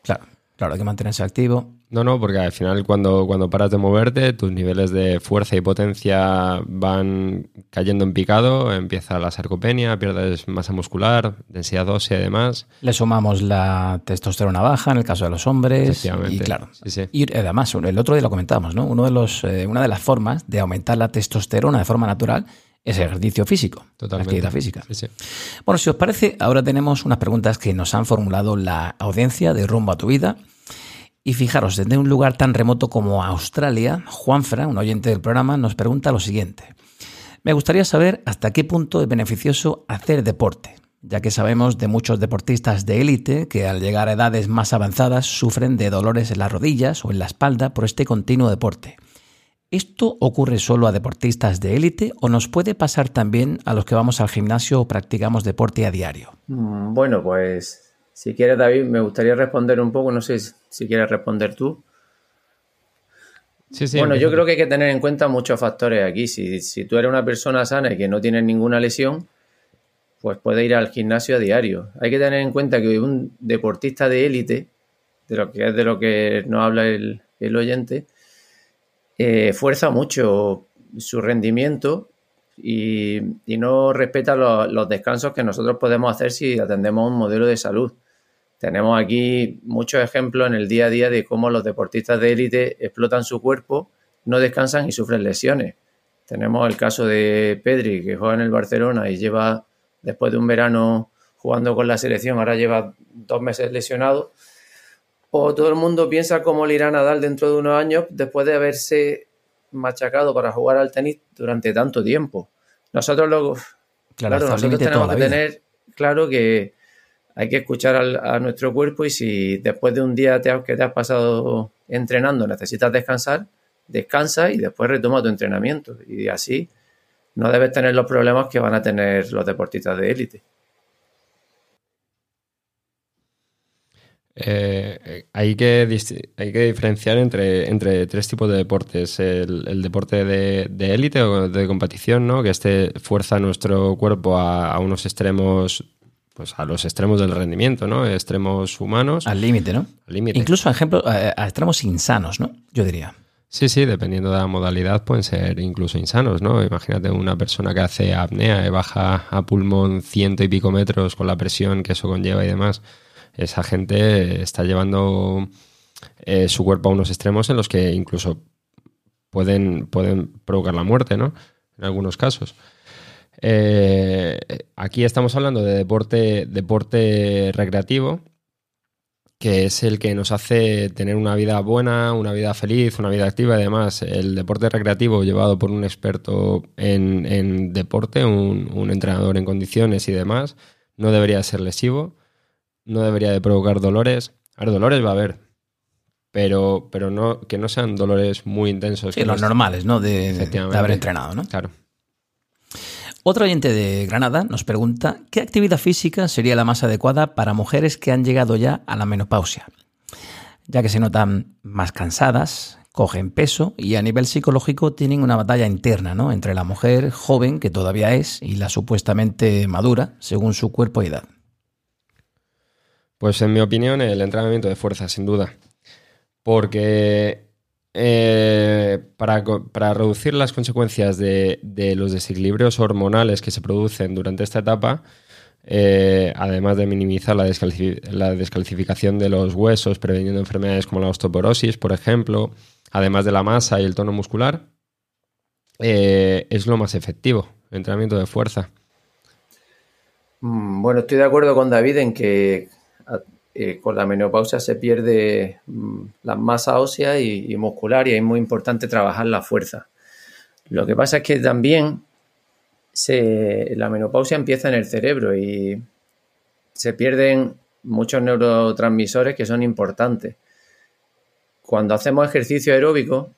Claro, claro, hay que mantenerse activo. No, no, porque al final cuando, cuando paras de moverte, tus niveles de fuerza y potencia van cayendo en picado, empieza la sarcopenia, pierdes masa muscular, densidad ósea y demás. Le sumamos la testosterona baja en el caso de los hombres. Efectivamente. Y claro. Sí, sí. Y además, el otro día lo comentábamos, ¿no? Uno de los, eh, una de las formas de aumentar la testosterona de forma natural es ejercicio físico. Totalmente. Actividad física. Sí, sí. Bueno, si os parece, ahora tenemos unas preguntas que nos han formulado la audiencia de Rumbo a tu Vida. Y fijaros, desde un lugar tan remoto como Australia, Juanfra, un oyente del programa, nos pregunta lo siguiente. Me gustaría saber hasta qué punto es beneficioso hacer deporte, ya que sabemos de muchos deportistas de élite que al llegar a edades más avanzadas sufren de dolores en las rodillas o en la espalda por este continuo deporte. ¿Esto ocurre solo a deportistas de élite o nos puede pasar también a los que vamos al gimnasio o practicamos deporte a diario? Mm, Bueno, pues si quieres, David, me gustaría responder un poco, no sé si quieres responder tú. Sí, sí, bueno, yo creo que hay que tener en cuenta muchos factores aquí. Si, si tú eres una persona sana y que no tienes ninguna lesión, pues puedes ir al gimnasio a diario. Hay que tener en cuenta que un deportista de élite, de lo que es de lo que nos habla el, el oyente, eh, fuerza mucho su rendimiento y, no respeta lo- los descansos que nosotros podemos hacer si atendemos un modelo de salud. Tenemos aquí muchos ejemplos en el día a día de cómo los deportistas de élite explotan su cuerpo, no descansan y sufren lesiones. Tenemos el caso de Pedri, que juega en el Barcelona y lleva, después de un verano jugando con la selección, ahora lleva dos meses lesionado. O todo el mundo piensa cómo le irá a Nadal dentro de unos años después de haberse machacado para jugar al tenis durante tanto tiempo. Nosotros luego, Claro, claro, nosotros tenemos que vida. tener claro que hay que escuchar al- a nuestro cuerpo y si después de un día te has- que te has pasado entrenando necesitas descansar, descansa y después retoma tu entrenamiento. Y así no debes tener los problemas que van a tener los deportistas de élite. Eh, hay, que hay que diferenciar entre, entre tres tipos de deportes. El, el deporte de de élite o de competición, ¿no? que este fuerza nuestro cuerpo a, a unos extremos, pues a los extremos del rendimiento, ¿no? extremos humanos. Al límite, ¿no? Al límite. Incluso, ejemplo, a, a extremos insanos, ¿no? Yo diría. Sí, sí, dependiendo de la modalidad pueden ser incluso insanos, ¿no? Imagínate una persona que hace apnea y baja a pulmón ciento y pico metros con la presión que eso conlleva y demás. Esa gente está llevando eh, su cuerpo a unos extremos en los que incluso pueden, pueden provocar la muerte, ¿no? En algunos casos. Eh, aquí estamos hablando de deporte, deporte recreativo, que es el que nos hace tener una vida buena, una vida feliz, una vida activa y demás. El deporte recreativo llevado por un experto en, deporte, un, entrenador en condiciones y demás, no debería ser lesivo, no debería de provocar dolores. A ver, dolores va a haber, pero, pero no, que no sean dolores muy intensos. Sí, los normales, ¿no? De, de haber entrenado, ¿no? Claro. Otro oyente de Granada nos pregunta qué actividad física sería la más adecuada para mujeres que han llegado ya a la menopausia, ya que se notan más cansadas, cogen peso y a nivel psicológico tienen una batalla interna ¿no? entre la mujer joven, que todavía es, y la supuestamente madura, según su cuerpo y edad. Pues en mi opinión, el entrenamiento de fuerza, sin duda. Porque eh, para, reducir las consecuencias de, los desequilibrios hormonales que se producen durante esta etapa, eh, además de minimizar la, descalcificación de los huesos, preveniendo enfermedades como la osteoporosis, por ejemplo, además de la masa y el tono muscular, eh, es lo más efectivo, el entrenamiento de fuerza. Mm, bueno, estoy de acuerdo con David en que eh, con la menopausia se pierde mm, la masa ósea y, muscular y es muy importante trabajar la fuerza. Lo que pasa es que también la menopausia empieza en el cerebro y se pierden muchos neurotransmisores que son importantes. Cuando hacemos ejercicio aeróbico,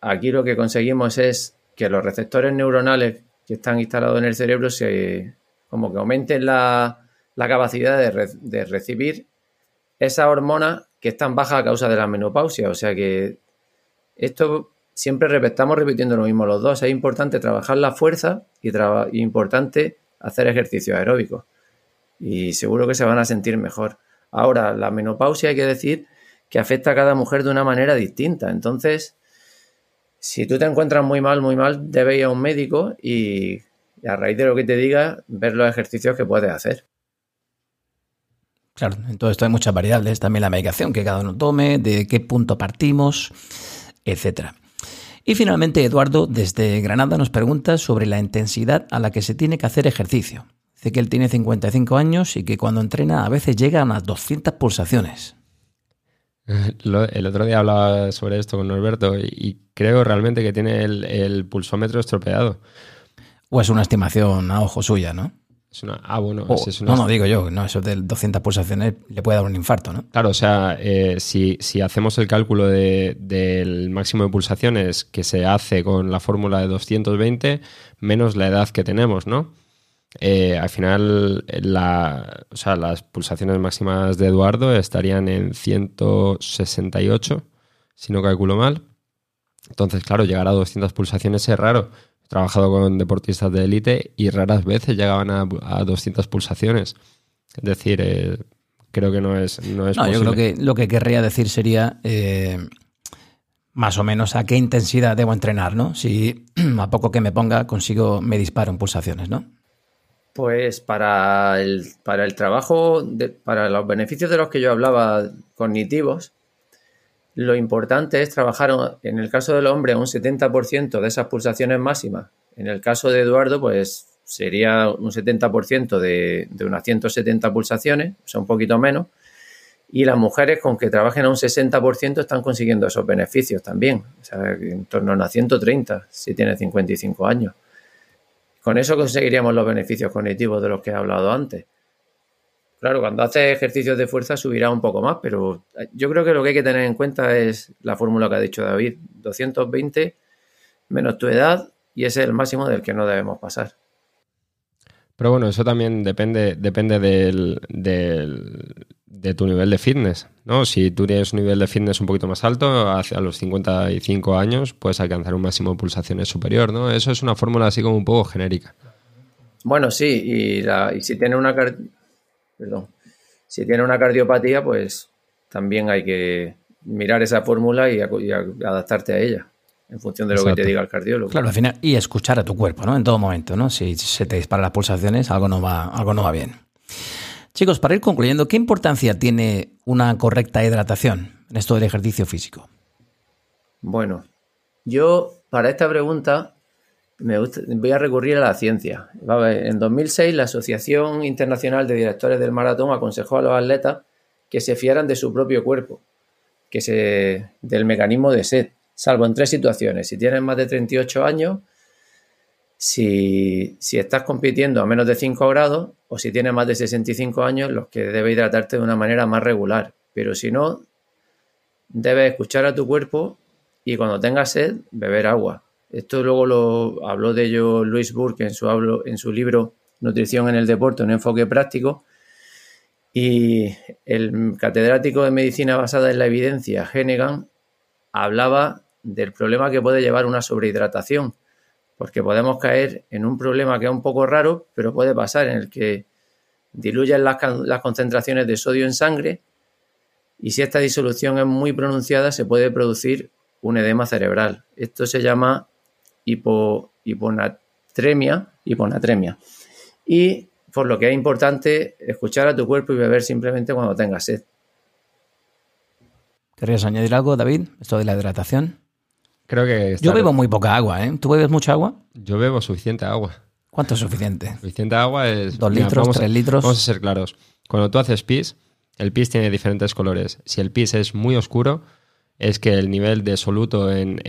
aquí lo que conseguimos es que los receptores neuronales que están instalados en el cerebro se como que aumenten la, la capacidad de, recibir esa hormona que es tan baja a causa de la menopausia. O sea que esto siempre estamos repitiendo lo mismo los dos. Es importante trabajar la fuerza y, importante hacer ejercicio aeróbico. Y seguro que se van a sentir mejor. Ahora, la menopausia hay que decir que afecta a cada mujer de una manera distinta. Entonces, si tú te encuentras muy mal, muy mal, debes ir a un médico y, y a raíz de lo que te diga, ver los ejercicios que puedes hacer. Claro, en todo esto hay muchas variables, también la medicación que cada uno tome, de qué punto partimos, etcétera. Y finalmente, Eduardo, desde Granada, nos pregunta sobre la intensidad a la que se tiene que hacer ejercicio. Dice que él tiene 55 años y que cuando entrena a veces llega a unas 200 pulsaciones. (laughs) El otro día hablaba sobre esto con Norberto y creo realmente que tiene el, el pulsómetro estropeado. O es una estimación a ojo suya, ¿no? Ah, bueno, No, no, digo yo, no, eso de 200 pulsaciones le puede dar un infarto, ¿no? Claro, o sea, eh, si, hacemos el cálculo del máximo de pulsaciones que se hace con la fórmula de 220 menos la edad que tenemos, ¿no? Eh, al final, la, o sea, las pulsaciones máximas de Eduardo estarían en 168, si no calculo mal. Entonces, claro, llegar a 200 pulsaciones es raro trabajado con deportistas de élite y raras veces llegaban a, 200 pulsaciones. Es decir, eh, creo que no es, no es Yo creo que lo que querría decir sería eh, más o menos a qué intensidad debo entrenar, ¿no? Si (clears throat) a poco que me ponga consigo, me disparo en pulsaciones, ¿no? Pues para el, para el trabajo, para los beneficios de los que yo hablaba cognitivos, lo importante es trabajar, en el caso del hombre, un 70% de esas pulsaciones máximas. En el caso de Eduardo, pues sería un 70% de, de unas 170 pulsaciones, o sea, un poquito menos. Y las mujeres con que trabajen a un 60% están consiguiendo esos beneficios también, o sea, en torno a unas 130 si tiene 55 años. Con eso conseguiríamos los beneficios cognitivos de los que he hablado antes. Claro, cuando haces ejercicios de fuerza subirá un poco más, pero yo creo que lo que hay que tener en cuenta es la fórmula que ha dicho David, 220 menos tu edad y ese es el máximo del que no debemos pasar. Pero bueno, eso también depende, depende del, de tu nivel de fitness, ¿no? Si tú tienes un nivel de fitness un poquito más alto, hacia los 55 años puedes alcanzar un máximo de pulsaciones superior, ¿no? Eso es una fórmula así como un poco genérica. Bueno, sí, y, y si tiene una, perdón. Si tiene una cardiopatía, pues también hay que mirar esa fórmula y, adaptarte a ella en función de lo que te diga el cardiólogo. Claro, al final, y escuchar a tu cuerpo, ¿no? En todo momento, ¿no? Si se te disparan las pulsaciones, algo no va, algo no va bien. Chicos, para ir concluyendo, ¿qué importancia tiene una correcta hidratación en esto del ejercicio físico? Bueno, yo para esta pregunta voy a recurrir a la ciencia. En 2006, la Asociación Internacional de Directores del Maratón aconsejó a los atletas que se fiaran de su propio cuerpo, que se, del mecanismo de sed, salvo en tres situaciones. Si tienes más de 38 años, si, si, estás compitiendo a menos de 5 grados o si tienes más de 65 años, los que debes hidratarte de una manera más regular. Pero si no, debes escuchar a tu cuerpo y cuando tengas sed, beber agua. Esto luego lo habló de ello Luis Burke en su, en su libro Nutrición en el Deporte, un enfoque práctico. Y el catedrático de medicina basada en la evidencia, Hennegan, hablaba del problema que puede llevar una sobrehidratación porque podemos caer en un problema que es un poco raro, pero puede pasar en el que diluyen las, concentraciones de sodio en sangre y si esta disolución es muy pronunciada se puede producir un edema cerebral. Esto se llama hiponatremia, hiponatremia. Y por lo que es importante escuchar a tu cuerpo y beber simplemente cuando tengas sed. ¿Querrías añadir algo, David? Esto de la hidratación. Creo que. Yo bebo muy poca agua, ¿eh? ¿Tú bebes mucha agua? Yo bebo suficiente agua. ¿Cuánto es suficiente? Suficiente agua es. ¿Dos litros, tres litros? Vamos a ser claros. Cuando tú haces pis, el pis tiene diferentes colores. Si el pis es muy oscuro, es que el nivel de soluto en,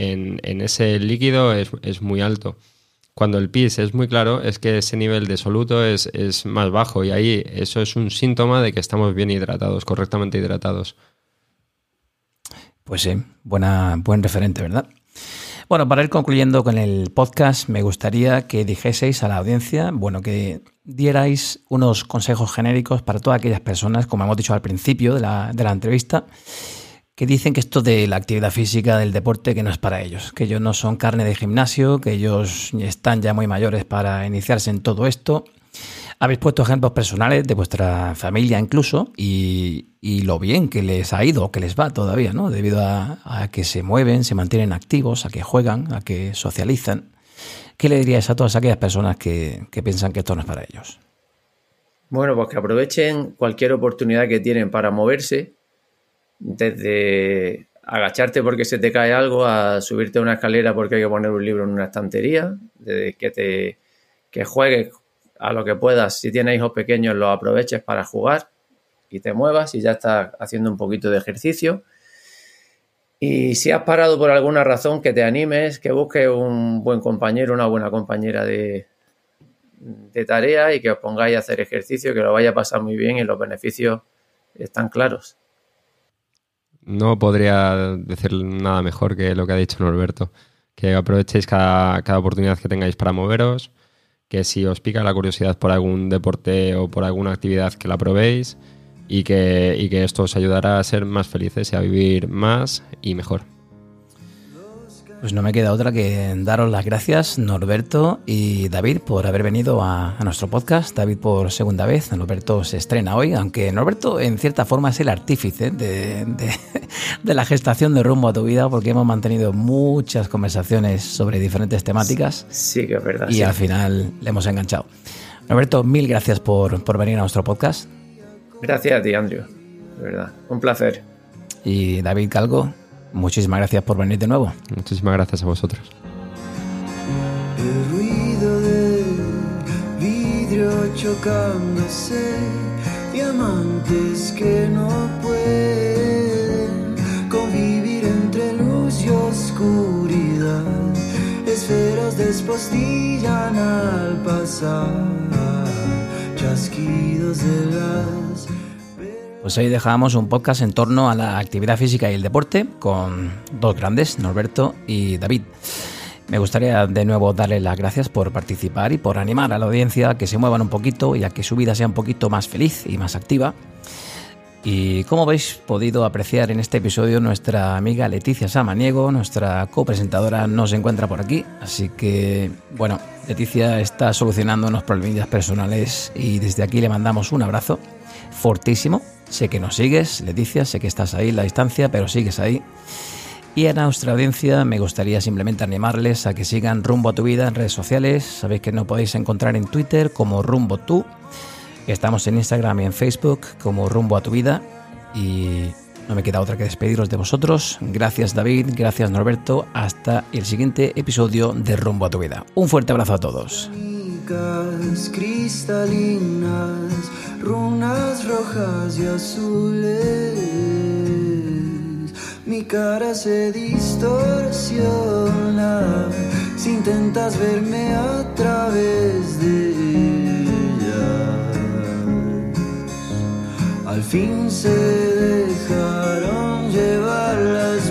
ese líquido es, muy alto. Cuando el pis es muy claro, es que ese nivel de soluto es, es más bajo y ahí eso es un síntoma de que estamos bien hidratados, correctamente hidratados. Pues sí, buena, buen referente, ¿verdad? Bueno, para ir concluyendo con el podcast, me gustaría que dijeseis a la audiencia, bueno, que dierais unos consejos genéricos para todas aquellas personas, como hemos dicho al principio de la, de la entrevista, que dicen que esto de la actividad física, del deporte, que no es para ellos, que ellos no son carne de gimnasio, que ellos están ya muy mayores para iniciarse en todo esto habéis puesto ejemplos personales de vuestra familia incluso y, lo bien que les ha ido, que les va todavía, ¿no? Debido a, que se mueven, se mantienen activos, a que juegan, a que socializan. ¿Qué le diríais a todas aquellas personas que, piensan que esto no es para ellos? Bueno, pues que aprovechen cualquier oportunidad que tienen para moverse, desde agacharte porque se te cae algo, a subirte a una escalera porque hay que poner un libro en una estantería, desde que te que juegues a lo que puedas, si tienes hijos pequeños, lo aproveches para jugar y te muevas y ya estás haciendo un poquito de ejercicio. Y si has parado por alguna razón, que te animes, que busques un buen compañero, una buena compañera de, de tarea y que os pongáis a hacer ejercicio, que lo vaya a pasar muy bien y los beneficios están claros. No podría decir nada mejor que lo que ha dicho Norberto. Que aprovechéis cada, cada oportunidad que tengáis para moveros, que si os pica la curiosidad por algún deporte o por alguna actividad que la probéis y que, y que esto os ayudará a ser más felices y a vivir más y mejor. Pues no me queda otra que daros las gracias, Norberto y David, por haber venido a, nuestro podcast. David por segunda vez. Norberto se estrena hoy, aunque Norberto en cierta forma es el artífice de, de, (laughs) la gestación de rumbo a tu vida, porque hemos mantenido muchas conversaciones sobre diferentes temáticas. Sí, que es verdad. Y al final le hemos enganchado. Norberto, mil gracias por, por venir a nuestro podcast. Gracias a ti, Andrew. De verdad. Un placer. Y David Calgo, Muchísimas gracias por venir de nuevo. Muchísimas gracias a vosotros. El ruido del vidrio chocándose, diamantes que no pueden convivir entre luz y oscuridad, esferas despostillan al pasar, chasquidos de las pues hoy dejamos un podcast en torno a la actividad física y el deporte con dos grandes, Norberto y David. Me gustaría de nuevo darle las gracias por participar y por animar a la audiencia a que se muevan un poquito y a que su vida sea un poquito más feliz y más activa. Y como habéis podido apreciar en este episodio, nuestra amiga Leticia Samaniego, nuestra copresentadora, no se encuentra por aquí. Así que, bueno, Leticia está solucionando unos problemillas personales y desde aquí le mandamos un abrazo fortísimo Sé que nos sigues, Leticia, sé que estás ahí en la distancia, pero sigues ahí. Y a nuestra audiencia me gustaría simplemente animarles a que sigan Rumbo a tu vida en redes sociales. Sabéis que nos podéis encontrar en Twitter como Rumbo tú. Estamos en Instagram y en Facebook como Rumbo a tu vida. Y no me queda otra que despediros de vosotros. Gracias David, gracias Norberto. Hasta el siguiente episodio de Rumbo a tu vida. Un fuerte abrazo a todos. Runas rojas y azules. Mi cara se distorsiona si intentas verme a través de ellas. Al fin se dejaron llevar las